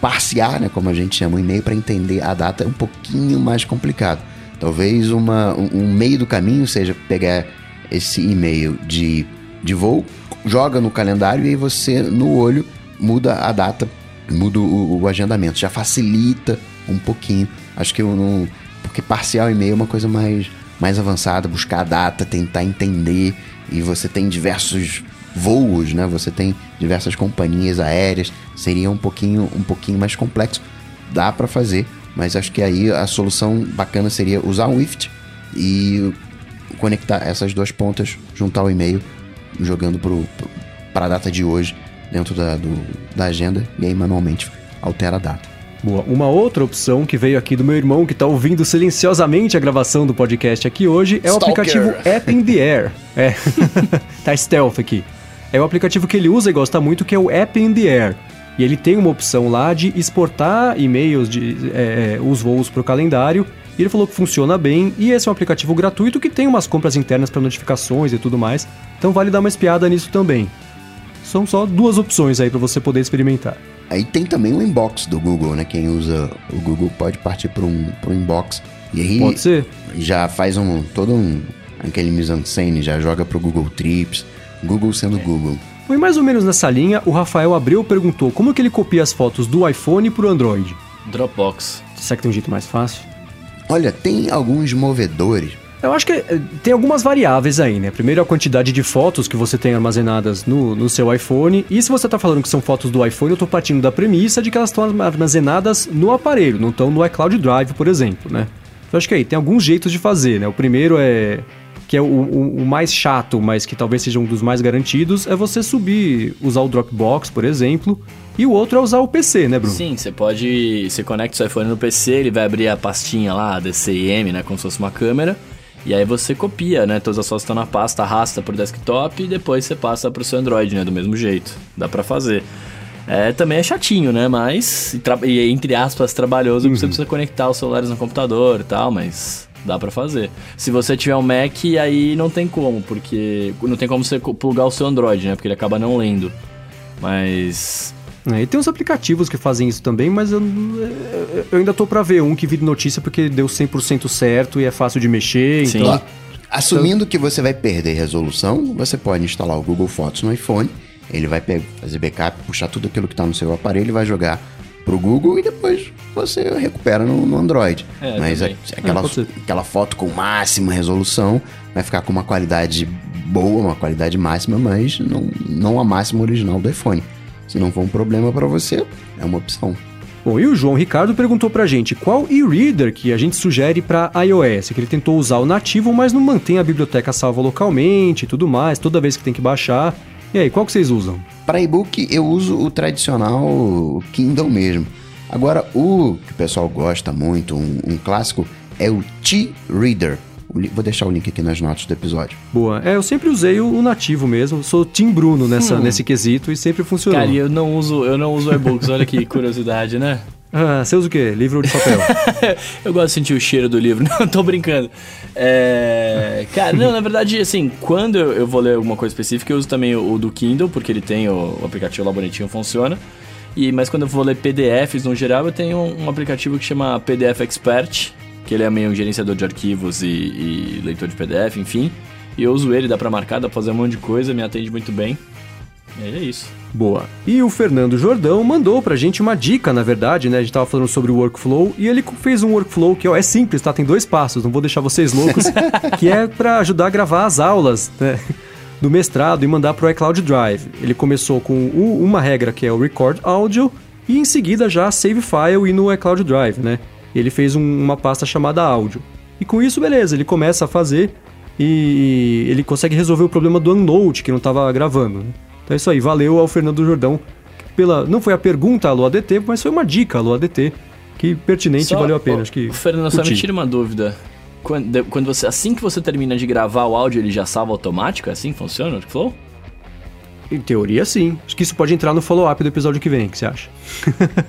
S3: parciar, né, como a gente chama o e-mail, para entender a data é um pouquinho mais complicado. Talvez uma, um, meio do caminho seja pegar esse e-mail de, de voo, joga no calendário e aí você, no olho, muda a data, muda o, o agendamento. Já facilita um pouquinho. Acho que eu não. Porque parcial e-mail é uma coisa mais, mais avançada, buscar a data, tentar entender. E você tem diversos voos, né? Você tem diversas companhias aéreas. Seria um pouquinho, um pouquinho mais complexo. Dá para fazer, mas acho que aí a solução bacana seria usar um Wift e conectar essas duas pontas, juntar o e-mail jogando para a data de hoje dentro da, do, da agenda e aí manualmente altera a data.
S1: Boa. Uma outra opção que veio aqui do meu irmão que está ouvindo silenciosamente a gravação do podcast aqui hoje é o aplicativo App in the Air. *laughs* É, *laughs* tá stealth aqui. É o aplicativo que ele usa e gosta muito que é o App in the Air. E ele tem uma opção lá de exportar e-mails, de é, é os voos para o calendário. E ele falou que funciona bem. E esse é um aplicativo gratuito que tem umas compras internas para notificações e tudo mais. Então vale dar uma espiada nisso também. São só duas opções aí para você poder experimentar.
S3: Aí tem também o inbox do Google, né? Quem usa o Google pode partir para um, um inbox. E aí
S1: Pode ser?
S3: já faz um todo um aquele mise-en-scène, já joga pro Google Trips, Google sendo Google.
S1: Foi mais ou menos nessa linha, o Rafael Abreu perguntou como que ele copia as fotos do iPhone pro Android.
S2: Dropbox.
S1: Será que tem um jeito mais fácil?
S3: Olha, tem alguns movedores.
S1: Eu acho que eh, tem algumas variáveis aí, né? Primeiro a quantidade de fotos que você tem armazenadas no, no seu iPhone. E se você tá falando que são fotos do iPhone, eu tô partindo da premissa de que elas estão armazenadas no aparelho, não estão no iCloud Drive, por exemplo, né? Eu acho que aí tem alguns jeitos de fazer, né? O primeiro é que é o, o, o, mais chato, mas que talvez seja um dos mais garantidos, é você subir, usar o Dropbox, por exemplo, e o outro é usar o PC, né, Bruno?
S2: Sim, você pode. Você conecta o seu iPhone no PC, ele vai abrir a pastinha lá, DCIM, né? Como se fosse uma câmera. E aí você copia, né? Todas as fotos estão na pasta, arrasta pro desktop e depois você passa pro seu Android, né? Do mesmo jeito. Dá para fazer. É, também é chatinho, né? Mas, e, entre aspas, trabalhoso, uhum. você precisa conectar os celulares no computador e tal, mas dá para fazer. Se você tiver um Mac, aí não tem como, porque não tem como você plugar o seu Android, né? Porque ele acaba não lendo. Mas
S1: é, e tem uns aplicativos que fazem isso também, mas eu, eu ainda tô para ver um que vira notícia porque deu 100% certo e é fácil de mexer,
S3: Sim. então... Assumindo que você vai perder resolução, você pode instalar o Google Fotos no iPhone, ele vai fazer backup, puxar tudo aquilo que está no seu aparelho e vai jogar pro Google e depois você recupera no, no Android. É, Mas a, aquela, é, aquela foto com máxima resolução vai ficar com uma qualidade boa, uma qualidade máxima, mas não, não a máxima original do iPhone. Se não for um problema para você, é uma opção.
S1: Bom, e o João Ricardo perguntou pra gente qual e-reader que a gente sugere para iOS, que ele tentou usar o nativo, mas não mantém a biblioteca salva localmente e tudo mais, toda vez que tem que baixar. E aí, qual que vocês usam?
S3: Para e-book, eu uso o tradicional Kindle mesmo. Agora, o que o pessoal gosta muito, um, um clássico, é o T-Reader. Vou deixar o link aqui nas notas do episódio.
S1: Boa. É, eu sempre usei o, nativo mesmo. Sou Tim Bruno nessa, hum. nesse quesito e sempre funcionou.
S2: Cara, eu não uso, eu não uso e-books. Olha que curiosidade, né? *laughs*
S1: Ah, você usa o quê? Livro de papel? *laughs*
S2: eu gosto de sentir o cheiro do livro. *laughs* Não, tô brincando. É... Cara, não, na verdade, assim, quando eu vou ler alguma coisa específica, eu uso também o, do Kindle, porque ele tem o, o aplicativo lá bonitinho, funciona. E, mas quando eu vou ler PDFs no geral, eu tenho um, um aplicativo que chama PDF Expert, que ele é meio um gerenciador de arquivos e, e leitor de PDF, enfim. E eu uso ele, dá pra marcar, dá pra fazer um monte de coisa, me atende muito bem. E é isso.
S1: Boa. E o Fernando Jordão mandou pra gente uma dica, na verdade, né? A gente tava falando sobre o workflow e ele fez um workflow que ó, é simples, tá? Tem dois passos, não vou deixar vocês loucos, *laughs* que é para ajudar a gravar as aulas, né? Do mestrado e mandar pro iCloud Drive. Ele começou com uma regra que é o Record Audio e em seguida já Save File e no iCloud Drive, né? Ele fez um, uma pasta chamada áudio. E com isso, beleza, ele começa a fazer e ele consegue resolver o problema do Unload, que não estava gravando. Né? Então é isso aí, valeu ao Fernando Jordão pela. Não foi a pergunta alô ADT, mas foi uma dica alô ADT, que pertinente
S2: só,
S1: e valeu a pena. Acho que
S2: Fernando, só me tira uma dúvida. Quando, quando você, assim que você termina de gravar o áudio, ele já salva automático? É assim que funciona o Workflow?
S1: Em teoria, sim. Acho que isso pode entrar no follow-up do episódio que vem, o que você acha?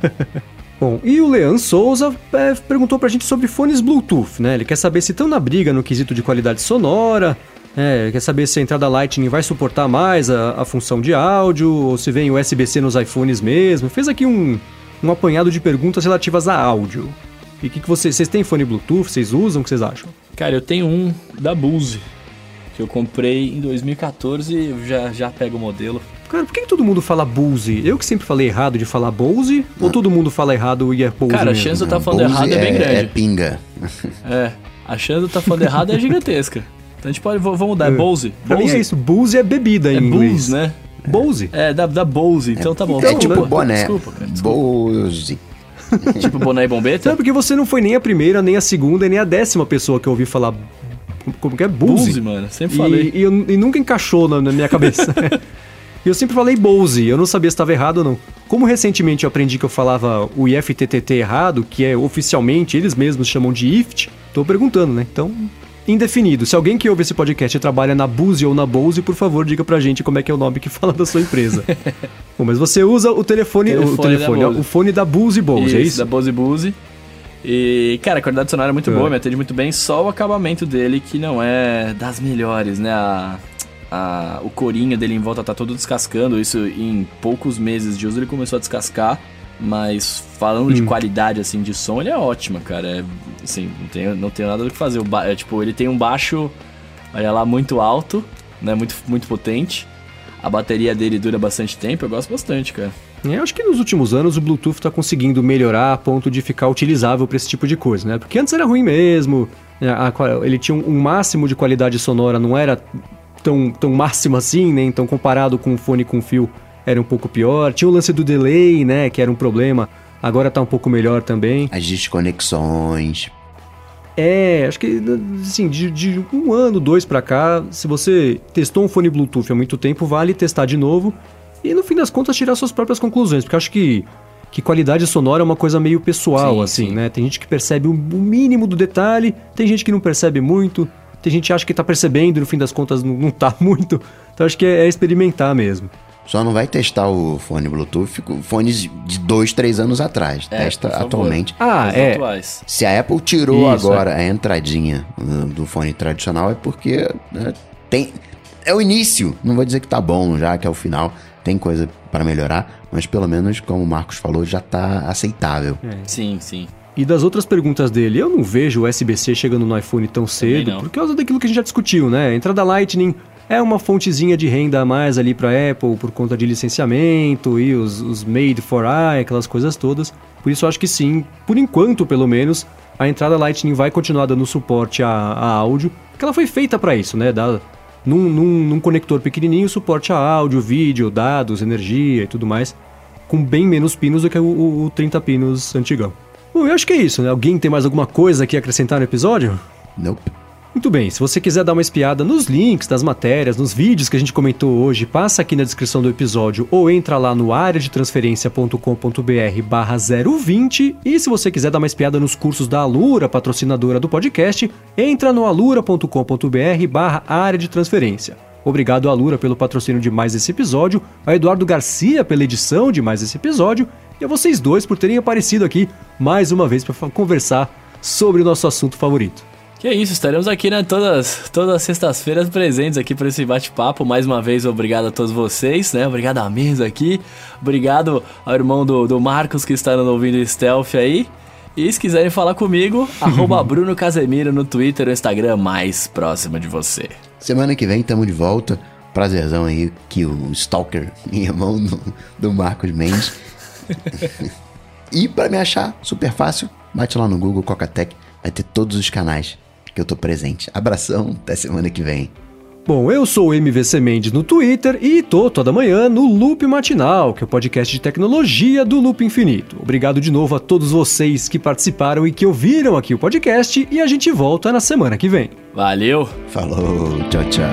S1: *laughs* Bom, e o Leandro Souza é, perguntou pra gente sobre fones Bluetooth, né? Ele quer saber se estão na briga no quesito de qualidade sonora, é, quer saber se a entrada Lightning vai suportar mais a, a função de áudio, ou se vem USB-C nos iPhones mesmo. Fez aqui um, um apanhado de perguntas relativas a áudio. E o que, que vocês, vocês têm fone Bluetooth? Vocês usam? O que vocês acham?
S2: Cara, eu tenho um da Bose, que eu comprei em 2014 e já, já pego o modelo.
S1: Cara, por que, que, todo mundo fala Bose? Eu que sempre falei errado de falar Bose? Ah. Ou todo mundo fala errado e é Bose
S2: Cara,
S1: mesmo?
S2: a chance de eu tá falando errado é, bem grande.
S3: É pinga. *laughs*
S2: É, a chance de eu tá falando errado é gigantesca. Então a gente pode, vamos mudar, é Bose.
S1: Pra Bose. mim é isso, Bose é bebida em é inglês. Bose,
S2: né?
S1: Bose.
S2: É, da, da Bose, então tá bom.
S3: É tipo boné. Desculpa, cara. Desculpa. Bose. *laughs*
S2: tipo boné e bombeta?
S1: Não, porque você não foi nem a primeira, nem a segunda, nem a décima pessoa que eu ouvi falar como que é? Bose.
S2: Bose, mano. Sempre falei.
S1: E, e, e nunca encaixou na, na minha cabeça. *laughs* E eu sempre falei Bose, eu não sabia se estava errado ou não. Como recentemente eu aprendi que eu falava o IFTTT errado, que é oficialmente eles mesmos chamam de IFT, tô perguntando, né? Então, indefinido. Se alguém que ouve esse podcast trabalha na Buse ou na Bose, por favor, diga pra gente como é que é o nome que *laughs* fala da sua empresa. Bom, mas você usa o telefone, telefone o telefone, ó, o fone da Buse Bose, isso, é isso?
S2: da Bose Bose. E, cara, a qualidade sonora é muito é. boa, me atende muito bem, só o acabamento dele que não é das melhores, né? A a, o corinho dele em volta tá todo descascando. Isso em poucos meses de uso ele começou a descascar. Mas falando hum. de qualidade assim de som, ele é ótima, cara. É, assim, não tenho, não tenho nada do que fazer. O é, tipo, ele tem um baixo, olha lá, muito alto, né? Muito, muito potente. A bateria dele dura bastante tempo, eu gosto bastante, cara.
S1: É, eu acho que nos últimos anos o Bluetooth está conseguindo melhorar a ponto de ficar utilizável para esse tipo de coisa, né? Porque antes era ruim mesmo, né? ele tinha um máximo de qualidade sonora, não era tão, tão máximo assim, né? Então comparado com um fone com fio era um pouco pior. Tinha o lance do delay, né? Que era um problema. Agora tá um pouco melhor também.
S3: As desconexões.
S1: É, acho que assim, de, de um ano, dois para cá, se você testou um fone Bluetooth há muito tempo, vale testar de novo e no fim das contas tirar suas próprias conclusões, porque acho que, que qualidade sonora é uma coisa meio pessoal, sim, assim, sim. né? Tem gente que percebe o mínimo do detalhe, tem gente que não percebe muito, tem gente que acha que tá percebendo e no fim das contas não, não tá *laughs* muito. Então acho que é, é experimentar mesmo.
S3: Só não vai testar o fone Bluetooth, fones de dois, três anos atrás. É, Testa atualmente.
S1: Ah, é.
S3: Atuais. Se a Apple tirou Isso, agora é. a entradinha do fone tradicional, é porque né, tem. É o início. Não vou dizer que tá bom já, que é o final. Tem coisa para melhorar, mas pelo menos, como o Marcos falou, já tá aceitável.
S2: É. Sim, sim.
S1: E das outras perguntas dele, eu não vejo o USB-C chegando no iPhone tão cedo, por causa daquilo que a gente já discutiu, né? Entrada Lightning é uma fontezinha de renda a mais ali para Apple por conta de licenciamento e os, os made for I, aquelas coisas todas. Por isso eu acho que sim, por enquanto pelo menos, a entrada Lightning vai continuar dando suporte a, a áudio, porque ela foi feita para isso, né? Dá, num, num, num, conector pequenininho, suporte a áudio, vídeo, dados, energia e tudo mais, com bem menos pinos do que o, o, o 30 pinos antigão. Bom, eu acho que é isso, né? Alguém tem mais alguma coisa aqui a acrescentar no episódio?
S3: Nope.
S1: Muito bem, se você quiser dar uma espiada nos links das matérias, nos vídeos que a gente comentou hoje, passa aqui na descrição do episódio ou entra lá no areadetransferencia.com.br barra 020 e se você quiser dar uma espiada nos cursos da Alura, patrocinadora do podcast, entra no alura.com.br barra área de transferência. Obrigado, Alura, pelo patrocínio de mais esse episódio, a Eduardo Garcia pela edição de mais esse episódio e a vocês dois por terem aparecido aqui mais uma vez para conversar sobre o nosso assunto favorito.
S2: Que é isso, estaremos aqui, né, todas, todas as sextas-feiras presentes aqui para esse bate-papo. Mais uma vez, obrigado a todos vocês, né? Obrigado à mesa aqui. Obrigado ao irmão do, do Marcos que está no ouvindo Stealth aí. E se quiserem falar comigo, *laughs* arroba Bruno Casemiro no Twitter ou Instagram mais próximo de você.
S3: Semana que vem estamos de volta. Prazerzão aí que o Stalker, irmão do, do Marcos Mendes. E para me achar, super fácil, bate lá no Google Cocatec, vai ter todos os canais que eu tô presente. Abração, até semana que vem.
S1: Bom, eu sou o MVC Mendes no Twitter e tô toda manhã no Loop Matinal, que é o podcast de tecnologia do Loop Infinito. Obrigado de novo a todos vocês que participaram e que ouviram aqui o podcast e a gente volta na semana que vem.
S2: Valeu!
S3: Falou, tchau, tchau.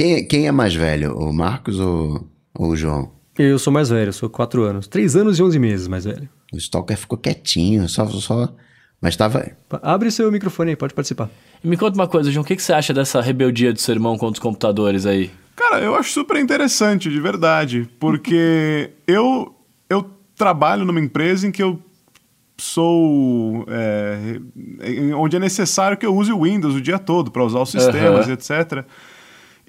S3: Quem, quem é mais velho, o Marcos ou, ou o João?
S1: Eu sou mais velho, sou 4 anos. 3 anos e 11 meses mais velho.
S3: O Stalker ficou quietinho, só. só mas tava.
S1: Abre seu microfone aí, pode participar.
S2: me conta uma coisa, João, o que, que você acha dessa rebeldia do seu irmão contra os computadores aí?
S4: Cara, eu acho super interessante, de verdade. Porque *laughs* eu, eu trabalho numa empresa em que eu sou. É, onde é necessário que eu use o Windows o dia todo para usar os sistemas, uhum. etc.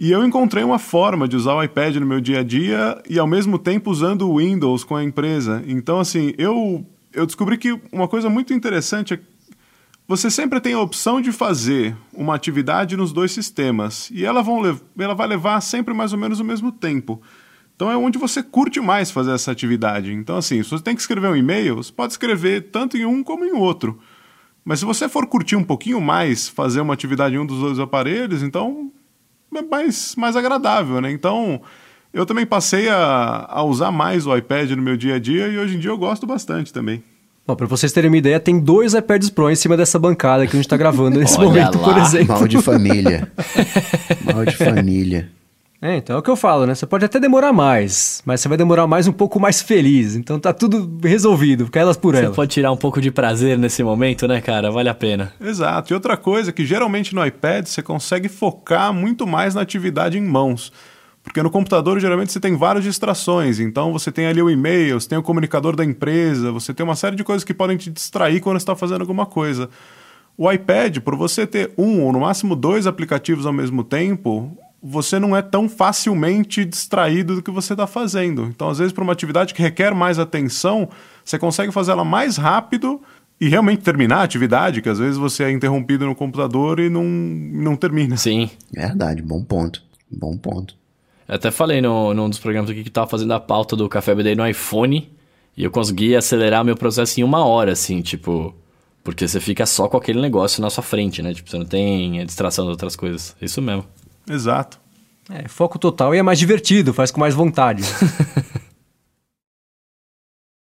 S4: E eu encontrei uma forma de usar o iPad no meu dia a dia e ao mesmo tempo usando o Windows com a empresa. Então, assim, eu, eu descobri que uma coisa muito interessante é você sempre tem a opção de fazer uma atividade nos dois sistemas e ela, vão ela vai levar sempre mais ou menos o mesmo tempo. Então é onde você curte mais fazer essa atividade. Então, assim, se você tem que escrever um e-mail, você pode escrever tanto em um como em outro. Mas se você for curtir um pouquinho mais fazer uma atividade em um dos dois aparelhos, então mais, mais agradável, né? Então, eu também passei a, a usar mais o iPad no meu dia a dia e hoje em dia eu gosto bastante também.
S1: Bom, pra vocês terem uma ideia, tem dois iPads Pro em cima dessa bancada que a gente tá gravando nesse momento,
S3: lá.
S1: por exemplo.
S3: Mal de família. *laughs* Mal de família.
S1: É, então é o que eu falo, né? Você pode até demorar mais, mas você vai demorar mais um pouco mais feliz. Então tá tudo resolvido, fica elas por
S2: Você
S1: elas.
S2: pode tirar um pouco de prazer nesse momento, né, cara? Vale a pena.
S4: Exato. E outra coisa que geralmente no iPad você consegue focar muito mais na atividade em mãos. Porque no computador geralmente você tem várias distrações. Então você tem ali o e-mail, você tem o comunicador da empresa, você tem uma série de coisas que podem te distrair quando você está fazendo alguma coisa. O iPad, por você ter um ou no máximo dois aplicativos ao mesmo tempo, você não é tão facilmente distraído do que você está fazendo. Então, às vezes, para uma atividade que requer mais atenção, você consegue fazer ela mais rápido e realmente terminar a atividade, que às vezes você é interrompido no computador e não, não termina.
S2: Sim.
S3: Verdade, bom ponto. Bom ponto.
S2: Eu até falei no, num dos programas aqui que tava fazendo a pauta do Café BD no iPhone e eu consegui acelerar meu processo em uma hora, assim, tipo. Porque você fica só com aquele negócio na sua frente, né? Tipo, você não tem a distração de outras coisas. Isso mesmo.
S4: Exato.
S1: É, foco total e é mais divertido, faz com mais vontade. *laughs*